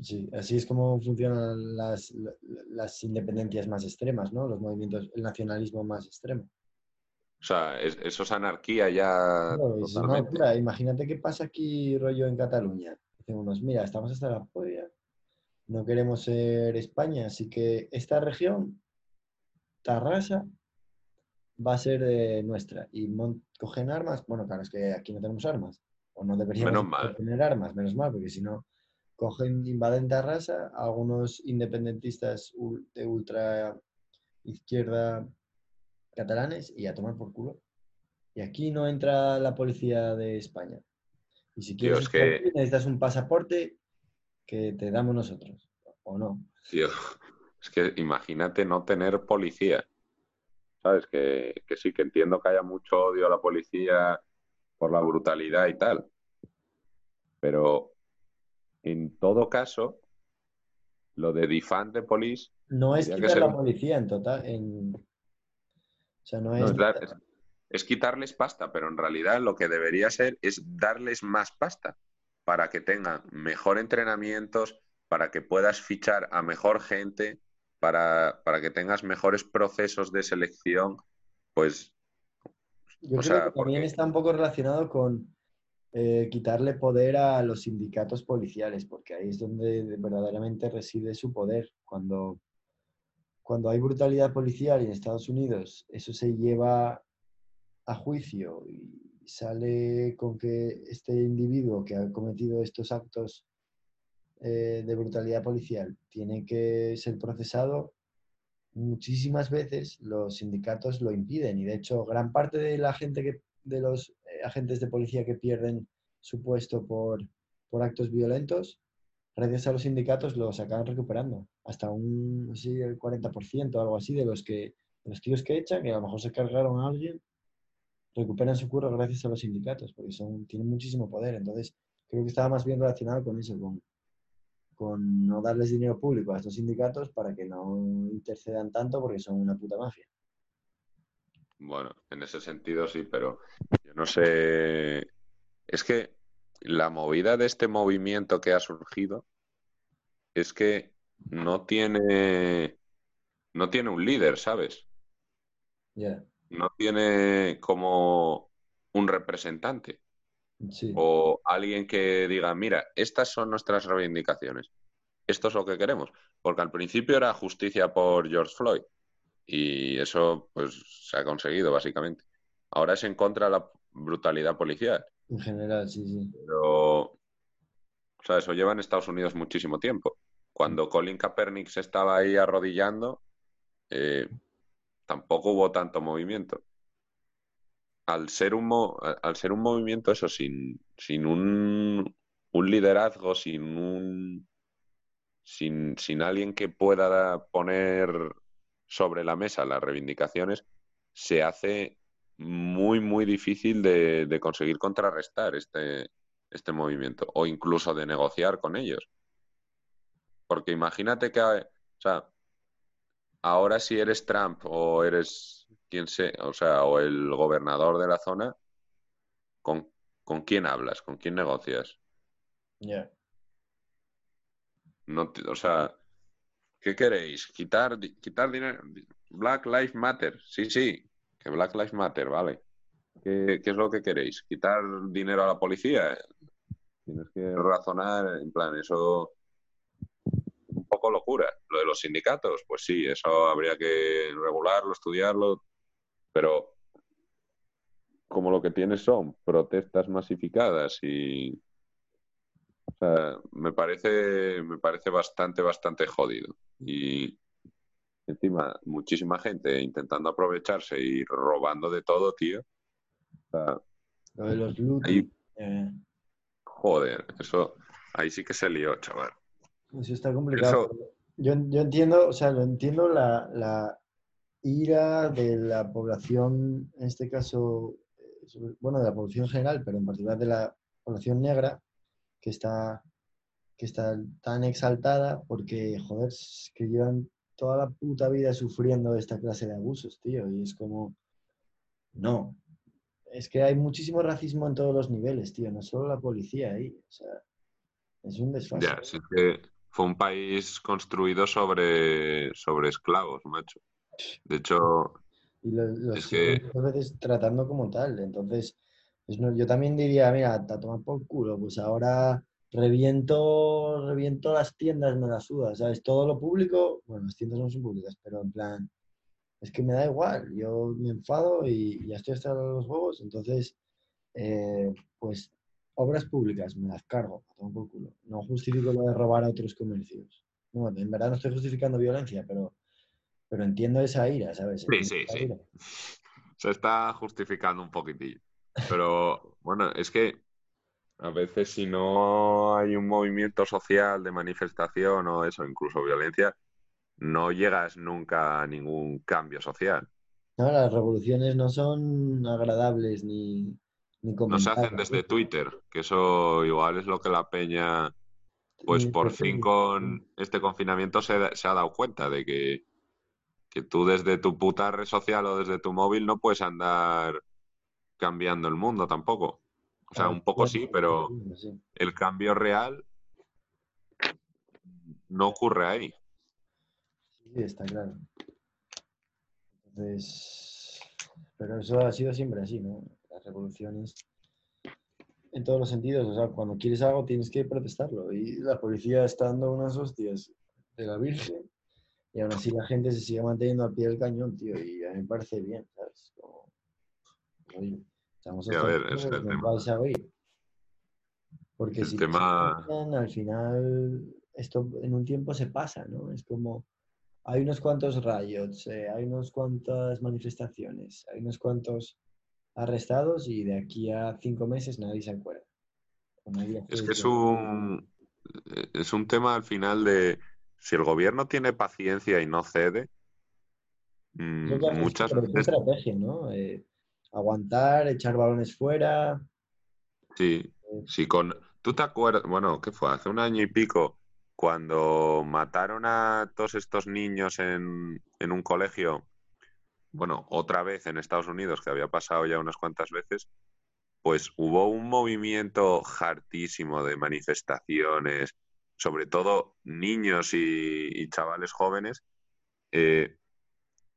Sí, así es como funcionan las, la- las independencias más extremas, ¿no? Los movimientos, el nacionalismo más extremo. O sea, es- eso es anarquía ya es una locura. Imagínate qué pasa aquí, rollo, en Cataluña. Dicen unos, mira, estamos hasta la polla, no queremos ser España, así que esta región, Tarrasa, va a ser eh, nuestra. Y cogen armas, bueno, claro, es que aquí no tenemos armas. O no deberíamos tener armas, menos mal, porque si no, cogen, invaden Tarrasa, algunos independentistas de ultra izquierda catalanes y a tomar por culo. Y aquí no entra la policía de España. Y si quieres que- aquí, necesitas un pasaporte que te damos nosotros, o no. Tío, es que imagínate no tener policía. ¿Sabes? Que, que sí, que entiendo que haya mucho odio a la policía por la brutalidad y tal. Pero en todo caso, lo de defund the police No es quitar ser la policía en total. En... O sea, no es. no, es, dar- es- es quitarles pasta, pero en realidad lo que debería ser es darles más pasta para que tengan mejor entrenamientos, para que puedas fichar a mejor gente, para, para que tengas mejores procesos de selección. Pues Yo creo sea, que también porque- está un poco relacionado con eh, quitarle poder a los sindicatos policiales, porque ahí es donde verdaderamente reside su poder. Cuando, cuando hay brutalidad policial y en Estados Unidos eso se lleva a juicio y sale con que este individuo que ha cometido estos actos eh, de brutalidad policial tiene que ser procesado, muchísimas veces los sindicatos lo impiden y de hecho gran parte de la gente que de los eh, agentes de policía que pierden su puesto por, por actos violentos, gracias a los sindicatos los acaban recuperando. Hasta un sí, el 40% o algo así de los que de los tíos que echan, que a lo mejor se cargaron a alguien, recuperan su curro gracias a los sindicatos, porque son, tienen muchísimo poder. Entonces, creo que estaba más bien relacionado con eso, con, con no darles dinero público a estos sindicatos para que no intercedan tanto porque son una puta mafia. Bueno, en ese sentido sí, pero yo no sé. Es que la movida de este movimiento que ha surgido es que no tiene, no tiene un líder, ¿sabes? Ya, No tiene como un representante sí. o alguien que diga, mira, estas son nuestras reivindicaciones, esto es lo que queremos, porque al principio era justicia por George Floyd y eso pues se ha conseguido básicamente. Ahora es en contra de la brutalidad policial, En general, sí, sí. pero o sea, eso lleva en Estados Unidos muchísimo tiempo. Cuando Colin Kaepernick se estaba ahí arrodillando, eh, tampoco hubo tanto movimiento. Al ser un, mo- al ser un movimiento, eso, sin, sin un, un liderazgo, sin un sin, sin alguien que pueda da- poner sobre la mesa las reivindicaciones, se hace muy, muy difícil de, de conseguir contrarrestar este, este movimiento o incluso de negociar con ellos. Porque imagínate que, o sea, ahora si eres Trump o eres quien sea, o sea, o el gobernador de la zona, ¿con, con quién hablas? ¿Con quién negocias? Ya. No, o sea, ¿qué queréis? Quitar, quitar dinero. Black Lives Matter. Sí, sí, que Black Lives Matter, vale. ¿Qué, qué es lo que queréis? ¿Quitar dinero a la policía? Tienes que razonar, en plan, eso locura. Lo de los sindicatos, pues sí, eso habría que regularlo, estudiarlo, pero como lo que tienes son protestas masificadas y o sea, me parece, me parece bastante, bastante jodido. Y encima, muchísima gente intentando aprovecharse y robando de todo, tío. O sea, Lo de los loot. ahí, eh, joder, eso, ahí sí que se lió, chaval. Eso está complicado. Eso- Yo, yo entiendo, o sea, lo entiendo la, la ira de la población, en este caso, eh, bueno, de la población en general, pero en particular de la población negra, que está, que está tan exaltada porque, joder, es que llevan toda la puta vida sufriendo esta clase de abusos, tío, y es como, no. Es que hay muchísimo racismo en todos los niveles, tío, no solo la policía ahí, o sea, es un desfase. Ya, sí que fue un país construido sobre, sobre esclavos, macho. De hecho, Y lo- Es que- veces tratando como tal. Entonces, pues no- yo también diría, mira, a tomar por culo, pues ahora reviento, reviento las tiendas, me las suda, ¿sabes? Todo lo público, bueno, las tiendas no son públicas, pero en plan, es que me da igual, yo me enfado y ya estoy hasta los huevos, entonces, eh, pues, obras públicas, me las cargo, a tomar por culo. No justifico lo de robar a otros comercios. No, en verdad no estoy justificando violencia, pero, pero entiendo esa ira, ¿sabes? Sí, Entiendo sí, sí. ira. Se está justificando un poquitillo. Pero bueno, es que a veces si no hay un movimiento social de manifestación o eso, incluso violencia, no llegas nunca a ningún cambio social. No, las revoluciones no son agradables ni, ni No se hacen desde Twitter, que eso igual es lo que la peña, pues por por fin con este confinamiento se, se ha dado cuenta de que, que tú desde tu puta red social o desde tu móvil no puedes andar cambiando el mundo tampoco. O sea, un poco sí, pero el cambio real no ocurre ahí. Sí, está claro. Entonces, pero eso ha sido siempre así, ¿no? Revoluciones en todos los sentidos. O sea, cuando quieres algo tienes que protestarlo. Y la policía está dando unas hostias de la Virgen. Y aún así la gente se sigue manteniendo al pie del cañón, tío. Y a mí me parece bien, ¿sabes? Como, oye, estamos a ver, es huevos, el tema- vais a oír. Porque El si tema- al final esto en un tiempo se pasa, ¿no? Es como hay unos cuantos riots, eh, hay unas cuantas manifestaciones, hay unos cuantos arrestados y de aquí a cinco meses nadie se acuerda. Nadie Es que es un, es un tema al final de si el gobierno tiene paciencia y no cede, mm, muchas es veces estrategia, ¿no? Eh, aguantar, echar balones fuera. sí, sí con ¿tú te acuerdas? Bueno, ¿qué fue? Hace un año y pico cuando mataron a todos estos niños en, en un colegio, bueno, otra vez en Estados Unidos, que había pasado ya unas cuantas veces, pues hubo un movimiento hartísimo de manifestaciones, sobre todo niños y, chavales jóvenes, eh,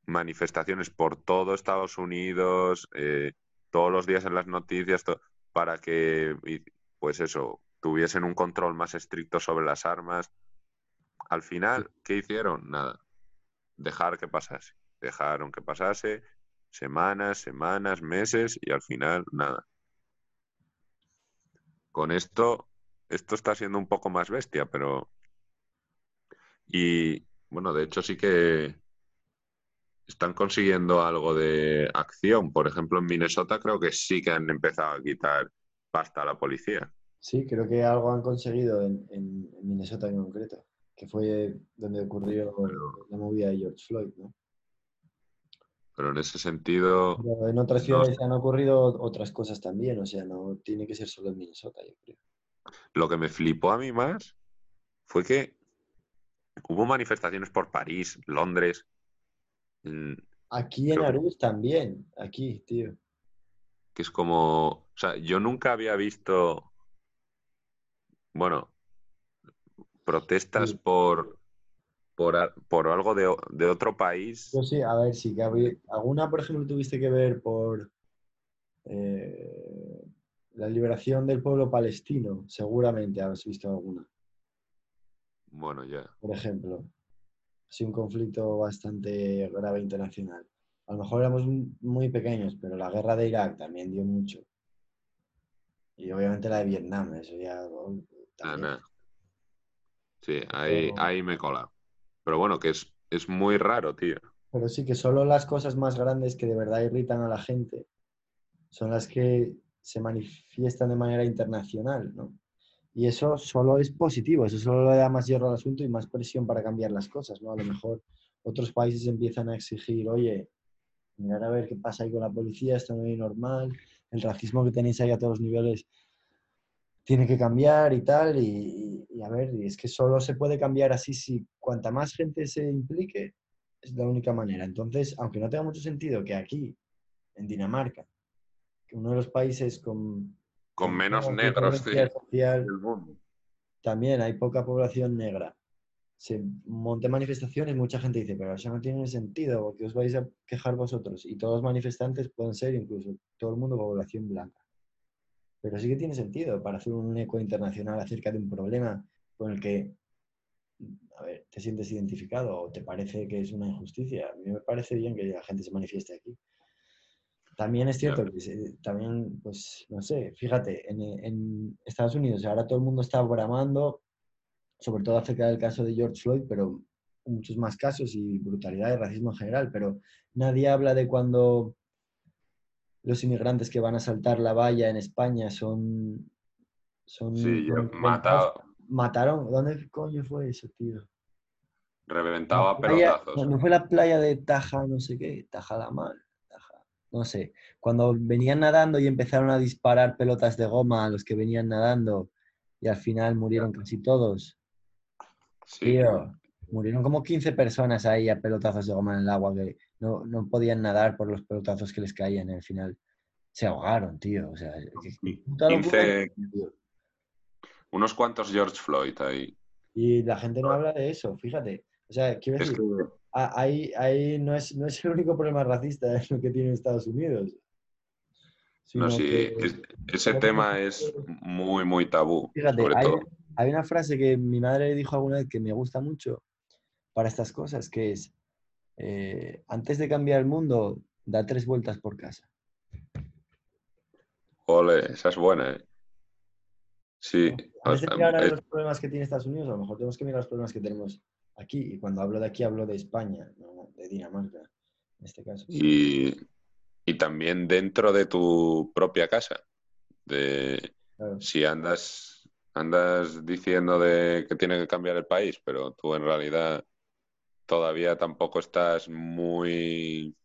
manifestaciones por todo Estados Unidos, eh, todos los días en las noticias, para que, pues eso, tuviesen un control más estricto sobre las armas. Al final, ¿qué hicieron? Nada, dejar que pasase. Dejaron que pasase semanas, semanas, meses y al final, nada. Con esto, esto está siendo un poco más bestia, pero... Y bueno, de hecho sí que están consiguiendo algo de acción. Por ejemplo, en Minnesota creo que sí que han empezado a quitar pasta a la policía. Sí, creo que algo han conseguido en, en- Minnesota en concreto, que fue donde ocurrió la movida de George Floyd, ¿no? Pero en ese sentido, Pero en otras No. ciudades han ocurrido otras cosas también, o sea, no tiene que ser solo en Minnesota, yo creo. lo que me flipó a mí más fue que hubo manifestaciones por París, Londres. mm, Aquí en Arús también, aquí, tío. que es como, o sea, yo nunca había visto, bueno, protestas Sí. por, por, por algo de, de otro país. Yo sí, a ver, sí que había... ¿Alguna, por ejemplo, tuviste que ver por eh, la liberación del pueblo palestino? Seguramente has visto alguna, Bueno, ya. por ejemplo. Sí, un conflicto bastante grave internacional. A lo mejor éramos muy pequeños, pero la guerra de Irak también dio mucho. Y obviamente la de Vietnam, eso ya... oh, nada. Sí, ahí, Pero- ahí me cola. Pero bueno, que es, es muy raro, tío. Pero sí que solo las cosas más grandes que de verdad irritan a la gente son las que se manifiestan de manera internacional, ¿no? Y eso solo es positivo, eso solo le da más hierro al asunto y más presión para cambiar las cosas, ¿no? A lo mejor otros países empiezan a exigir, oye, mirar a ver qué pasa ahí con la policía, esto no es normal, el racismo que tenéis ahí a todos los niveles tiene que cambiar y tal, y, a ver, y es que solo se puede cambiar así si cuanta más gente se implique, es la única manera. Entonces, aunque no tenga mucho sentido que aquí, en Dinamarca, que uno de los países con, Con menos negros social, del mundo. también hay poca población negra. Se monte manifestaciones, mucha gente dice, pero eso no tiene sentido, porque os vais a quejar vosotros. Y todos los manifestantes pueden ser incluso todo el mundo población blanca. Pero sí que tiene sentido para hacer un eco internacional acerca de un problema con el que a ver, te sientes identificado o te parece que es una injusticia. A mí me parece bien que la gente se manifieste aquí. También es cierto que también, pues, no sé, fíjate, en, en Estados Unidos ahora todo el mundo está bramando, sobre todo acerca del caso de George Floyd, pero muchos más casos y brutalidad y racismo en general, pero nadie habla de cuando los inmigrantes que van a saltar la valla en España son... son Sí, yo- son- matado, Mataron, ¿dónde coño fue eso, tío? reventado La a playa- pelotazos. No fue la playa de Taja, no sé qué, Taja la Taja, no sé. Cuando venían nadando y empezaron a disparar pelotas de goma a los que venían nadando y al final murieron casi todos. Sí, Tío, murieron como 15 personas ahí a pelotazos de goma en el agua que no, no podían nadar por los pelotazos que les caían al final se ahogaron, tío. O sea, qué- qué puta locura, 15, tío. unos cuantos George Floyd ahí. Y la gente no habla de eso, fíjate. O sea, quiero Es decir, que ahí, ahí no, es, no es el único problema racista es lo que tiene Estados Unidos. No, sí, que- es- ese tema es muy, muy tabú. Fíjate, sobre hay, todo. hay una frase que mi madre dijo alguna vez que me gusta mucho para estas cosas, que es, eh, antes de cambiar el mundo, da tres vueltas por casa. Ole, esa es buena, ¿eh? Sí, Antes de mirar a los problemas que tiene Estados Unidos, a lo mejor tenemos que mirar los problemas que tenemos aquí. Y cuando hablo de aquí, hablo de España, no de Dinamarca, en este caso. y, y también dentro de tu propia casa. De, Claro. si andas, andas diciendo de que tiene que cambiar el país, pero tú en realidad todavía tampoco estás muy,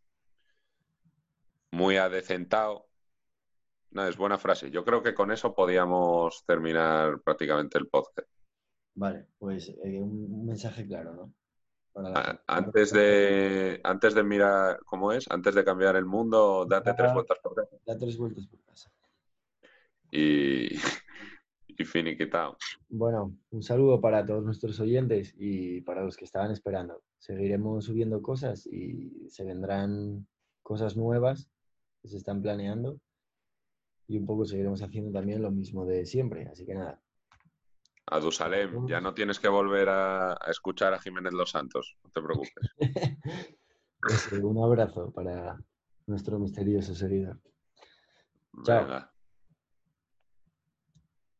muy adecentado. No, es buena frase. Yo creo que con eso podíamos terminar prácticamente el podcast. Vale, pues eh, un, mensaje claro, ¿no? La. Antes de, antes de mirar cómo es, antes de cambiar el mundo, date tres Ah. vueltas por casa. Da tres vueltas por casa. Y, y finiquitado. Bueno, un saludo para todos nuestros oyentes y para los que estaban esperando. Seguiremos subiendo cosas y se vendrán cosas nuevas que se están planeando y un poco seguiremos haciendo también lo mismo de siempre. Así que nada, A Dusalem, ya no tienes que volver a, escuchar a Jiménez Los Santos, no te preocupes. Eso, un abrazo para nuestro misterioso seguidor. Chao.